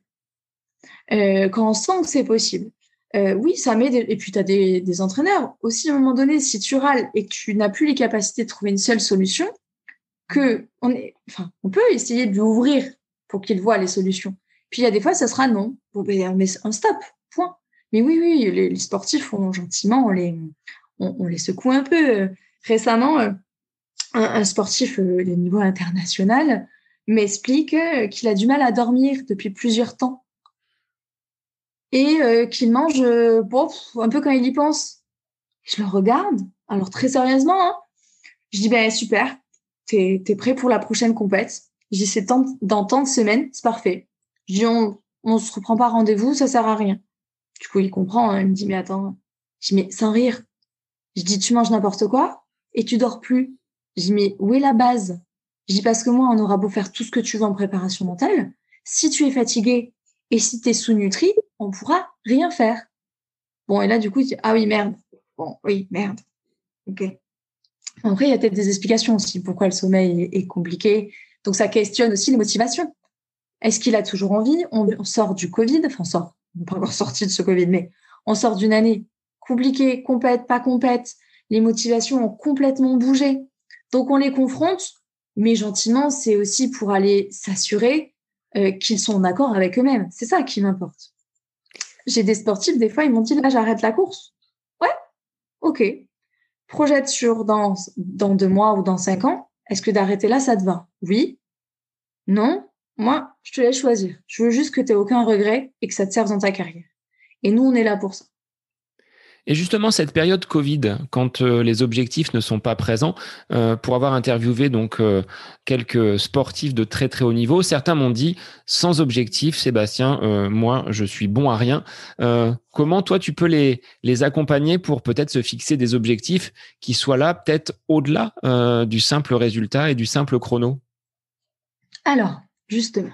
Euh, quand on sent que c'est possible. Euh, oui, ça m'aide. Et puis, tu as des, entraîneurs. Aussi, à un moment donné, si tu râles et que tu n'as plus les capacités de trouver une seule solution, que on peut essayer de lui ouvrir pour qu'il voit les solutions. Puis, il y a des fois, ça sera non. Bon, ben, on met un stop, point. Mais oui, oui, les, sportifs, gentiment, on les, on, les secoue un peu. Récemment, euh, un, sportif euh, de niveau international m'explique euh, qu'il a du mal à dormir depuis plusieurs temps et qu'il mange un peu quand il y pense. Je le regarde, alors très sérieusement, hein. je dis ben super, t'es es prêt pour la prochaine compète Je dis, c'est dans tant de semaines, c'est parfait. Je dis, on, on se reprend pas rendez-vous, ça sert à rien. Du coup, il comprend, hein, il me dit, mais attends. Je dis, mais sans rire. Je dis, tu manges n'importe quoi et tu dors plus. Je dis, mais où est la base? Je dis, parce que moi, on aura beau faire tout ce que tu veux en préparation mentale. Si tu es fatigué et si tu es sous-nutri, on pourra rien faire. Bon, et là, du coup, il dit, ah oui, merde. Bon, oui, merde. OK. Après, il y a peut-être des explications aussi pourquoi le sommeil est compliqué. Donc, ça questionne aussi les motivations. Est-ce qu'il a toujours envie? On, sort du Covid, enfin, on sort, n'est pas encore sorti de ce Covid, mais on sort d'une année compliquée, compète, pas compète. Les motivations ont complètement bougé. Donc, on les confronte, mais gentiment, c'est aussi pour aller s'assurer euh, qu'ils sont en accord avec eux-mêmes. C'est ça qui m'importe. J'ai des sportifs, des fois, ils m'ont dit, là, j'arrête la course. Ouais, ok. Projette sur dans, dans deux mois ou dans cinq ans. Est-ce que d'arrêter là, ça te va? Oui. Non. Moi, je te laisse choisir. Je veux juste que tu aies aucun regret et que ça te serve dans ta carrière. Et nous, on est là pour ça. Et justement, cette période Covid, quand euh, les objectifs ne sont pas présents, euh, pour avoir interviewé donc euh, quelques sportifs de très très haut niveau, certains m'ont dit sans objectif, Sébastien, moi je suis bon à rien. comment toi tu peux les les accompagner pour peut-être se fixer des objectifs qui soient là peut-être au-delà du simple résultat et du simple chrono? Alors, justement,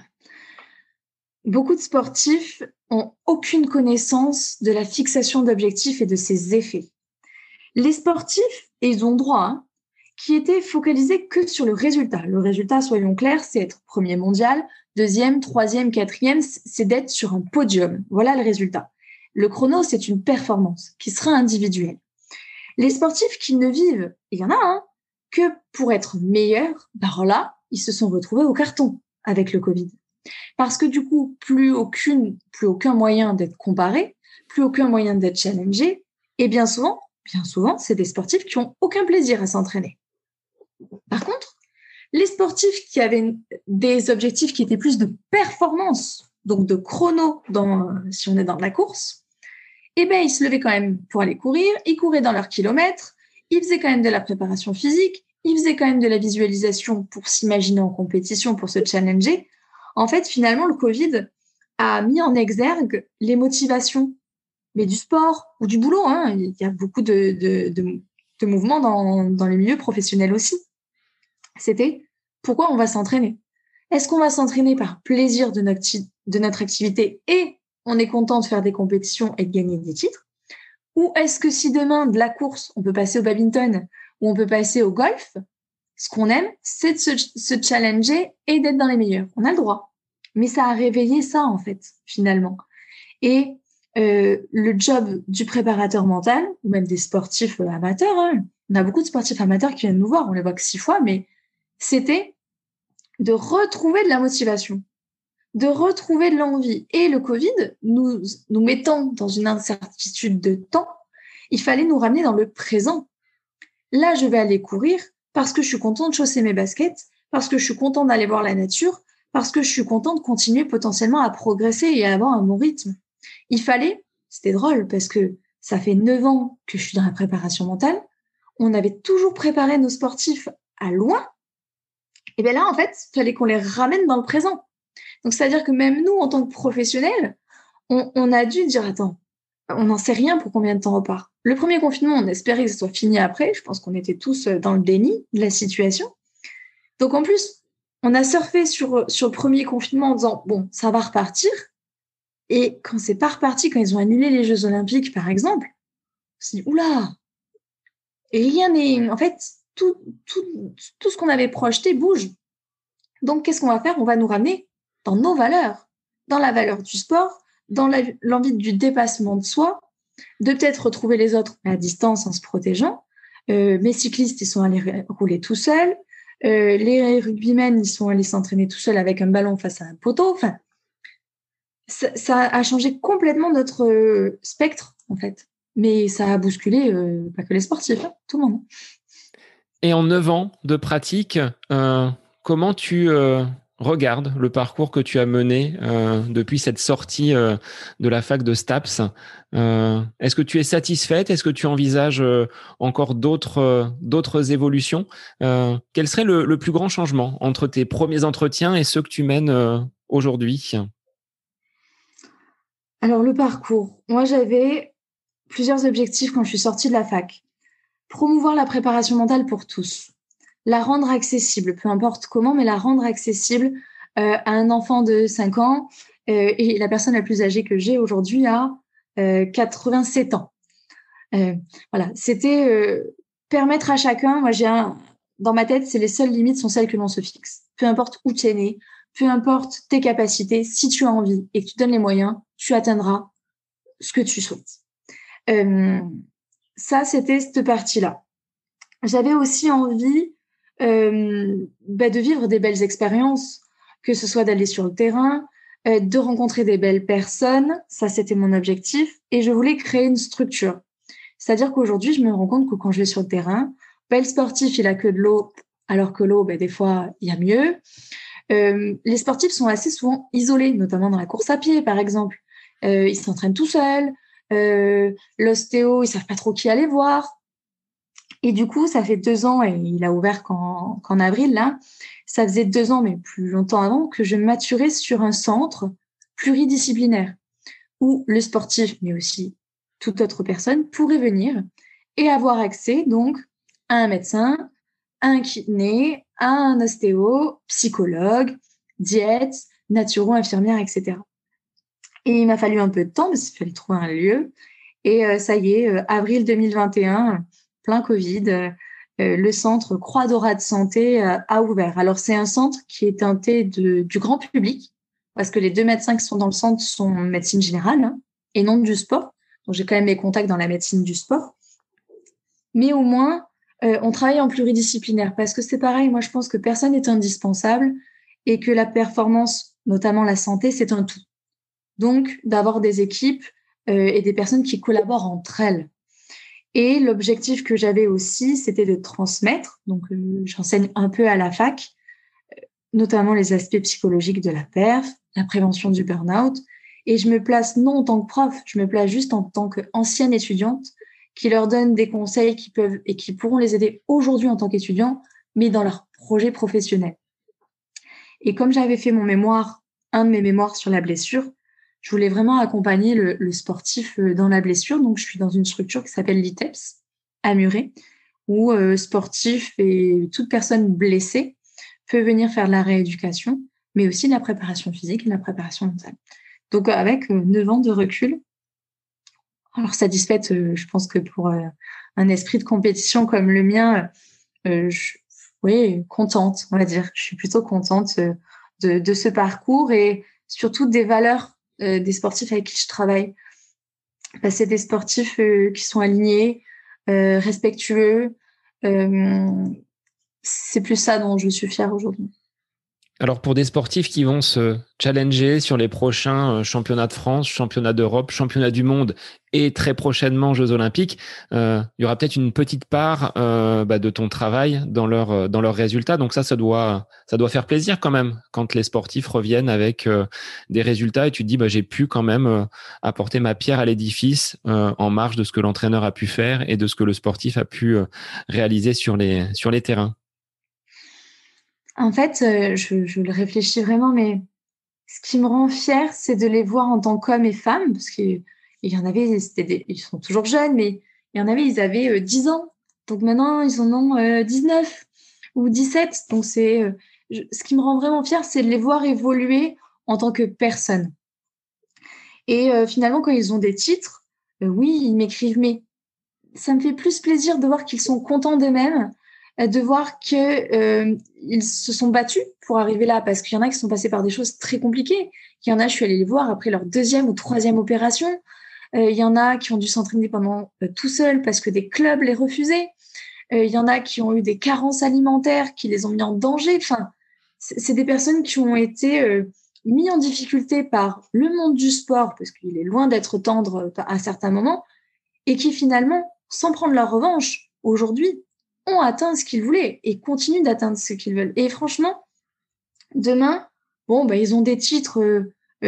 beaucoup de sportifs ont aucune connaissance de la fixation d'objectifs et de ses effets. Les sportifs, et ils ont droit, hein, qui étaient focalisés que sur le résultat. Le résultat, soyons clairs, c'est être premier mondial, deuxième, troisième, quatrième, c'est d'être sur un podium. Voilà le résultat. Le chrono, c'est une performance qui sera individuelle. Les sportifs qui ne vivent, il y en a un, hein, que pour être meilleurs, par là, ils se sont retrouvés au carton avec le Covid. Parce que du coup, plus aucune, plus aucun moyen d'être comparé, plus aucun moyen d'être challengé. Et bien souvent, bien souvent, c'est des sportifs qui ont aucun plaisir à s'entraîner. Par contre, les sportifs qui avaient des objectifs qui étaient plus de performance, donc de chrono, dans, si on est dans la course, eh ben, ils se levaient quand même pour aller courir, ils couraient dans leurs kilomètres, ils faisaient quand même de la préparation physique, ils faisaient quand même de la visualisation pour s'imaginer en compétition, pour se challenger, en fait, finalement, le Covid a mis en exergue les motivations, mais du sport ou du boulot. Hein. Il y a beaucoup de, mouvements dans, les milieux professionnels aussi. C'était pourquoi on va s'entraîner? Est-ce qu'on va s'entraîner par plaisir de notre activité et on est content de faire des compétitions et de gagner des titres? Ou est-ce que si demain, de la course, on peut passer au badminton ou on peut passer au golf, ce qu'on aime, c'est de se, challenger et d'être dans les meilleurs. On a le droit. Mais ça a réveillé ça, en fait, finalement. Et euh, le job du préparateur mental, ou même des sportifs euh, amateurs, hein, on a beaucoup de sportifs amateurs qui viennent nous voir, on les voit que six fois, mais c'était de retrouver de la motivation, de retrouver de l'envie. Et le Covid, nous, nous mettant dans une incertitude de temps, il fallait nous ramener dans le présent. Là, je vais aller courir parce que je suis content de chausser mes baskets, parce que je suis content d'aller voir la nature, parce que je suis content de continuer potentiellement à progresser et à avoir un bon rythme. Il fallait, c'était drôle parce que ça fait neuf ans que je suis dans la préparation mentale, on avait toujours préparé nos sportifs à loin. Et bien là, en fait, il fallait qu'on les ramène dans le présent. Donc, c'est-à-dire que même nous, en tant que professionnels, on, on a dû dire, attends, on n'en sait rien pour combien de temps on repart. Le premier confinement, on espérait que ce soit fini après. Je pense qu'on était tous euh, dans le déni de la situation. Donc en plus, on a surfé sur, euh, sur le premier confinement en disant, bon, ça va repartir. Et quand c'est pas reparti, quand ils ont annulé les Jeux Olympiques, par exemple, on s'est dit, oula, rien n'est... En fait, tout, tout, tout ce qu'on avait projeté bouge. Donc, qu'est-ce qu'on va faire? On va nous ramener dans nos valeurs, dans la valeur du sport, dans l'envie du dépassement de soi, de peut-être retrouver les autres à distance en se protégeant. Euh, mes cyclistes, ils sont allés rouler tout seuls. Euh, les rugbymen, ils sont allés s'entraîner tout seuls avec un ballon face à un poteau. Enfin, ça, a changé complètement notre euh, spectre, en fait. Mais ça a bousculé pas que les sportifs, hein, tout le monde. Et en neuf ans de pratique, comment tu regardes le parcours que tu as mené euh, depuis cette sortie euh, de la fac de STAPS, euh, est-ce que tu es satisfaite? Est-ce que tu envisages encore d'autres d'autres évolutions? Quel serait le, le, plus grand changement entre tes premiers entretiens et ceux que tu mènes aujourd'hui? Alors le parcours, moi j'avais plusieurs objectifs quand je suis sortie de la fac. Promouvoir la préparation mentale pour tous la rendre accessible, peu importe comment, mais la rendre accessible euh, à un enfant de 5 ans. Euh, et la personne la plus âgée que j'ai aujourd'hui a 87 euh, ans. voilà, c'était permettre à chacun, moi j'ai un, dans ma tête, c'est les seules limites sont celles que l'on se fixe. Peu importe où tu es né, peu importe tes capacités, si tu as envie et que tu donnes les moyens, tu atteindras ce que tu souhaites. ça, c'était cette partie-là. J'avais aussi envie euh, bah, de vivre des belles expériences, que ce soit d'aller sur le terrain, euh, de rencontrer des belles personnes. Ça, c'était mon objectif. Et je voulais créer une structure. C'est-à-dire qu'aujourd'hui, je me rends compte que quand je vais sur le terrain, bah, le sportif, il a que de l'eau, alors que l'eau, bah, des fois, il y a mieux. Euh, les sportifs sont assez souvent isolés, notamment dans la course à pied, par exemple. Euh, ils s'entraînent tout seuls. Euh, L'ostéo, ils savent pas trop qui aller voir. Et du coup, ça fait deux ans, et il a ouvert qu'en avril, là, ça faisait deux ans, mais plus longtemps avant, que je maturais sur un centre pluridisciplinaire où le sportif, mais aussi toute autre personne, pourrait venir et avoir accès donc à un médecin, à un kiné, à un ostéo, psychologue, diète, naturo, infirmière, etc. Et il m'a fallu un peu de temps parce qu'il fallait trouver un lieu. Et euh, ça y est, euh, avril 2021, plein Covid, euh, euh, le centre Croix Dorade Santé euh, a ouvert. Alors, c'est un centre qui est teinté de, du grand public, parce que les deux médecins qui sont dans le centre sont médecine générale hein, et non du sport. Donc, j'ai quand même mes contacts dans la médecine du sport. Mais au moins, on travaille en pluridisciplinaire, parce que c'est pareil, moi, je pense que personne n'est indispensable et que la performance, notamment la santé, c'est un tout. Donc, d'avoir des équipes et des personnes qui collaborent entre elles. Et l'objectif que j'avais aussi, c'était de transmettre. Donc, euh, j'enseigne un peu à la fac, euh, notamment les aspects psychologiques de la perf, la prévention du burn-out. Et je me place non en tant que prof, je me place juste en tant qu'ancienne étudiante qui leur donne des conseils qui peuvent et qui pourront les aider aujourd'hui en tant qu'étudiant, mais dans leur projet professionnel. Et comme j'avais fait mon mémoire, un de mes mémoires sur la blessure, je voulais vraiment accompagner le, sportif euh, dans la blessure. Donc, je suis dans une structure qui s'appelle l'ITEPS à Muret, où euh, sportif et toute personne blessée peut venir faire de la rééducation, mais aussi de la préparation physique et de la préparation mentale. Donc, avec euh, neuf ans de recul, alors satisfaite, je pense que pour un esprit de compétition comme le mien, je, oui, contente, on va dire. Je suis plutôt contente de, ce parcours et surtout des valeurs euh, des sportifs avec qui je travaille. Bah, c'est des sportifs euh, qui sont alignés, euh, respectueux. c'est plus ça dont je suis fière aujourd'hui. Alors pour des sportifs qui vont se challenger sur les prochains euh, championnats de France, championnats d'Europe, championnats du monde et très prochainement Jeux olympiques, euh, il y aura peut-être une petite part euh, bah, de ton travail dans leur dans leurs résultats. Donc ça, ça doit ça doit faire plaisir quand même quand les sportifs reviennent avec des résultats et tu dis bah j'ai pu quand même apporter ma pierre à l'édifice en marge de ce que l'entraîneur a pu faire et de ce que le sportif a pu réaliser sur les sur les terrains. En fait, euh, je, le réfléchis vraiment, mais ce qui me rend fière, c'est de les voir en tant qu'hommes et femmes, parce qu'il y en avait, ils sont toujours jeunes, mais il y en avait, ils avaient 10 euh, ans. Donc maintenant, ils en ont 19 euh, ou 17. Donc c'est ce qui me rend vraiment fière, c'est de les voir évoluer en tant que personnes. Et finalement, quand ils ont des titres, oui, ils m'écrivent, mais ça me fait plus plaisir de voir qu'ils sont contents d'eux-mêmes de voir que euh, ils se sont battus pour arriver là, parce qu'il y en a qui sont passés par des choses très compliquées. Il y en a, je suis allée les voir après leur deuxième ou troisième opération. Euh, il y en a qui ont dû s'entraîner pendant tout seuls parce que des clubs les refusaient. il y en a qui ont eu des carences alimentaires qui les ont mis en danger. Enfin, c'est des personnes qui ont été mis en difficulté par le monde du sport parce qu'il est loin d'être tendre à certains moments et qui finalement, sans prendre leur revanche, aujourd'hui ont atteint ce qu'ils voulaient et continuent d'atteindre ce qu'ils veulent. Et franchement, demain, bon, bah, ils ont des titres,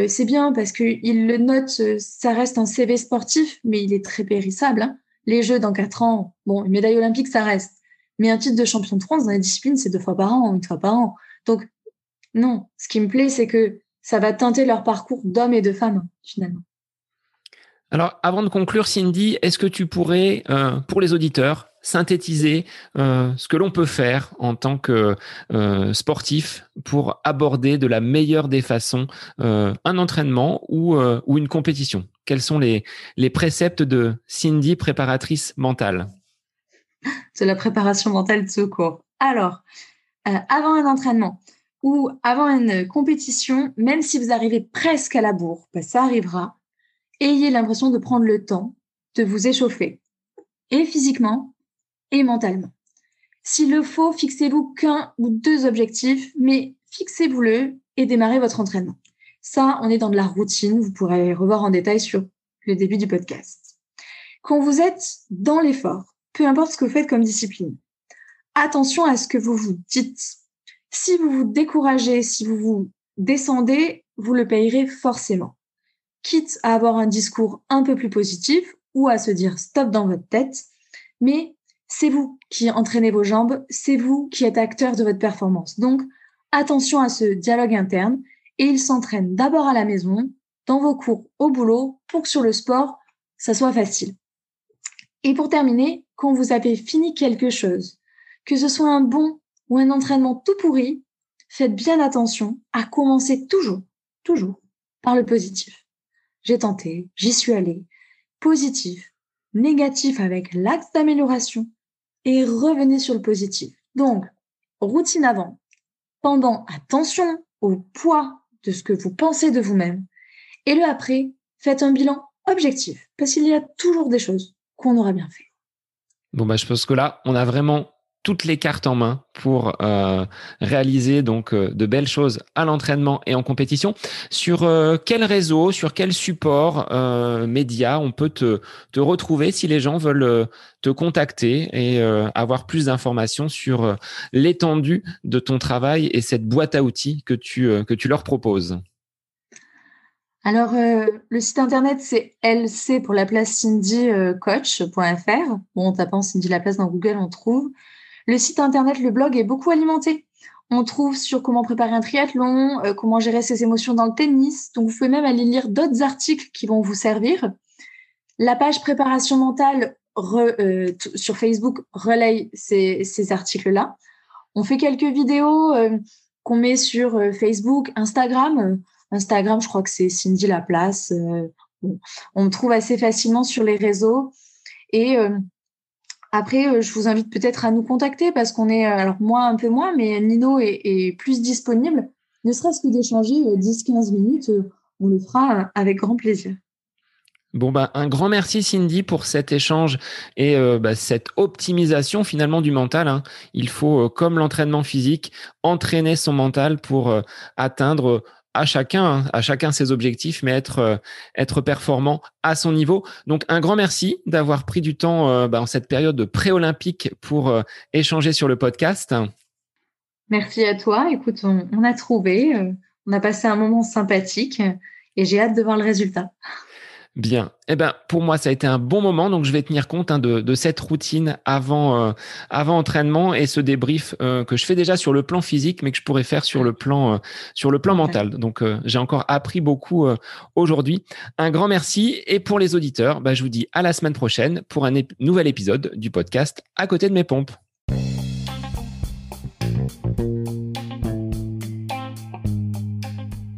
c'est bien parce qu'ils le notent, ça reste un CV sportif, mais il est très périssable. Hein. Les Jeux dans quatre ans, bon, une médaille olympique, ça reste. Mais un titre de champion de France dans la discipline, c'est deux fois par an, une fois par an. Donc, non, ce qui me plaît, c'est que ça va teinter leur parcours d'hommes et de femmes, finalement. Alors, avant de conclure, Cindy, est-ce que tu pourrais, euh, pour les auditeurs, synthétiser euh, ce que l'on peut faire en tant que euh, sportif pour aborder de la meilleure des façons un entraînement ou, ou une compétition. Quels sont les, les préceptes de Cindy, préparatrice mentale? C'est la préparation mentale de secours. Alors, avant un entraînement, ou avant une compétition, même si vous arrivez presque à la bourre, ben, ça arrivera, ayez l'impression de prendre le temps de vous échauffer, et physiquement mentalement. S'il le faut, fixez-vous qu'un ou deux objectifs, mais fixez-vous-le et démarrez votre entraînement. Ça, on est dans de la routine, vous pourrez revoir en détail sur le début du podcast. Quand vous êtes dans l'effort, peu importe ce que vous faites comme discipline, attention à ce que vous vous dites si vous vous découragez, si vous vous descendez, vous le payerez forcément. Quitte à avoir un discours un peu plus positif ou à se dire stop dans votre tête, mais c'est vous qui entraînez vos jambes, c'est vous qui êtes acteur de votre performance. Donc, attention à ce dialogue interne et il s'entraîne d'abord à la maison, dans vos cours, au boulot, pour que sur le sport, ça soit facile. Et pour terminer, quand vous avez fini quelque chose, que ce soit un bon ou un entraînement tout pourri, faites bien attention à commencer toujours, toujours par le positif. J'ai tenté, j'y suis allé, positif, négatif avec l'axe d'amélioration et revenez sur le positif. Donc, routine avant, pendant, attention au poids de ce que vous pensez de vous-même et le après, faites un bilan objectif parce qu'il y a toujours des choses qu'on aura bien fait. Bon, bah, je pense que là, on a vraiment toutes les cartes en main pour euh, réaliser donc euh, de belles choses à l'entraînement et en compétition. Sur euh, quel réseau, sur quel support média on peut te, retrouver si les gens veulent te contacter et avoir plus d'informations sur l'étendue de ton travail et cette boîte à outils que tu, que tu leur proposes? Alors, le site internet, c'est lc pour la place cindycoach.fr. Bon, en tapant Cindy place dans Google, on trouve. Le site internet, le blog est beaucoup alimenté. On trouve sur comment préparer un triathlon, euh, comment gérer ses émotions dans le tennis. Donc, vous pouvez même aller lire d'autres articles qui vont vous servir. La page préparation mentale euh, sur Facebook relaye ces, articles-là. On fait quelques vidéos euh, qu'on met sur Facebook, Instagram. Instagram, je crois que c'est Cindy Laplace. on trouve assez facilement sur les réseaux. Et après, euh, je vous invite peut-être à nous contacter parce qu'on est, euh, alors moi un peu moins, mais Nino est, plus disponible. Ne serait-ce que d'échanger 10-15 euh, minutes, on le fera avec grand plaisir. Bon bah un grand merci Cindy pour cet échange et bah, cette optimisation finalement du mental. Hein. Il faut, comme l'entraînement physique, entraîner son mental pour atteindre à chacun, hein, à chacun ses objectifs, mais être euh, être performant à son niveau. Donc un grand merci d'avoir pris du temps euh, bah, en cette période de pré-olympique pour euh, échanger sur le podcast. Merci à toi. Écoute, on a trouvé, on a passé un moment sympathique et j'ai hâte de voir le résultat. Bien. Eh ben, pour moi, ça a été un bon moment. Donc, je vais tenir compte hein, de, cette routine avant, euh, avant entraînement et ce débrief euh, que je fais déjà sur le plan physique, mais que je pourrais faire sur le plan, euh, sur le plan mental. Donc, j'ai encore appris beaucoup aujourd'hui. Un grand merci. Et pour les auditeurs, bah, je vous dis à la semaine prochaine pour un nouvel épisode du podcast À côté de mes pompes.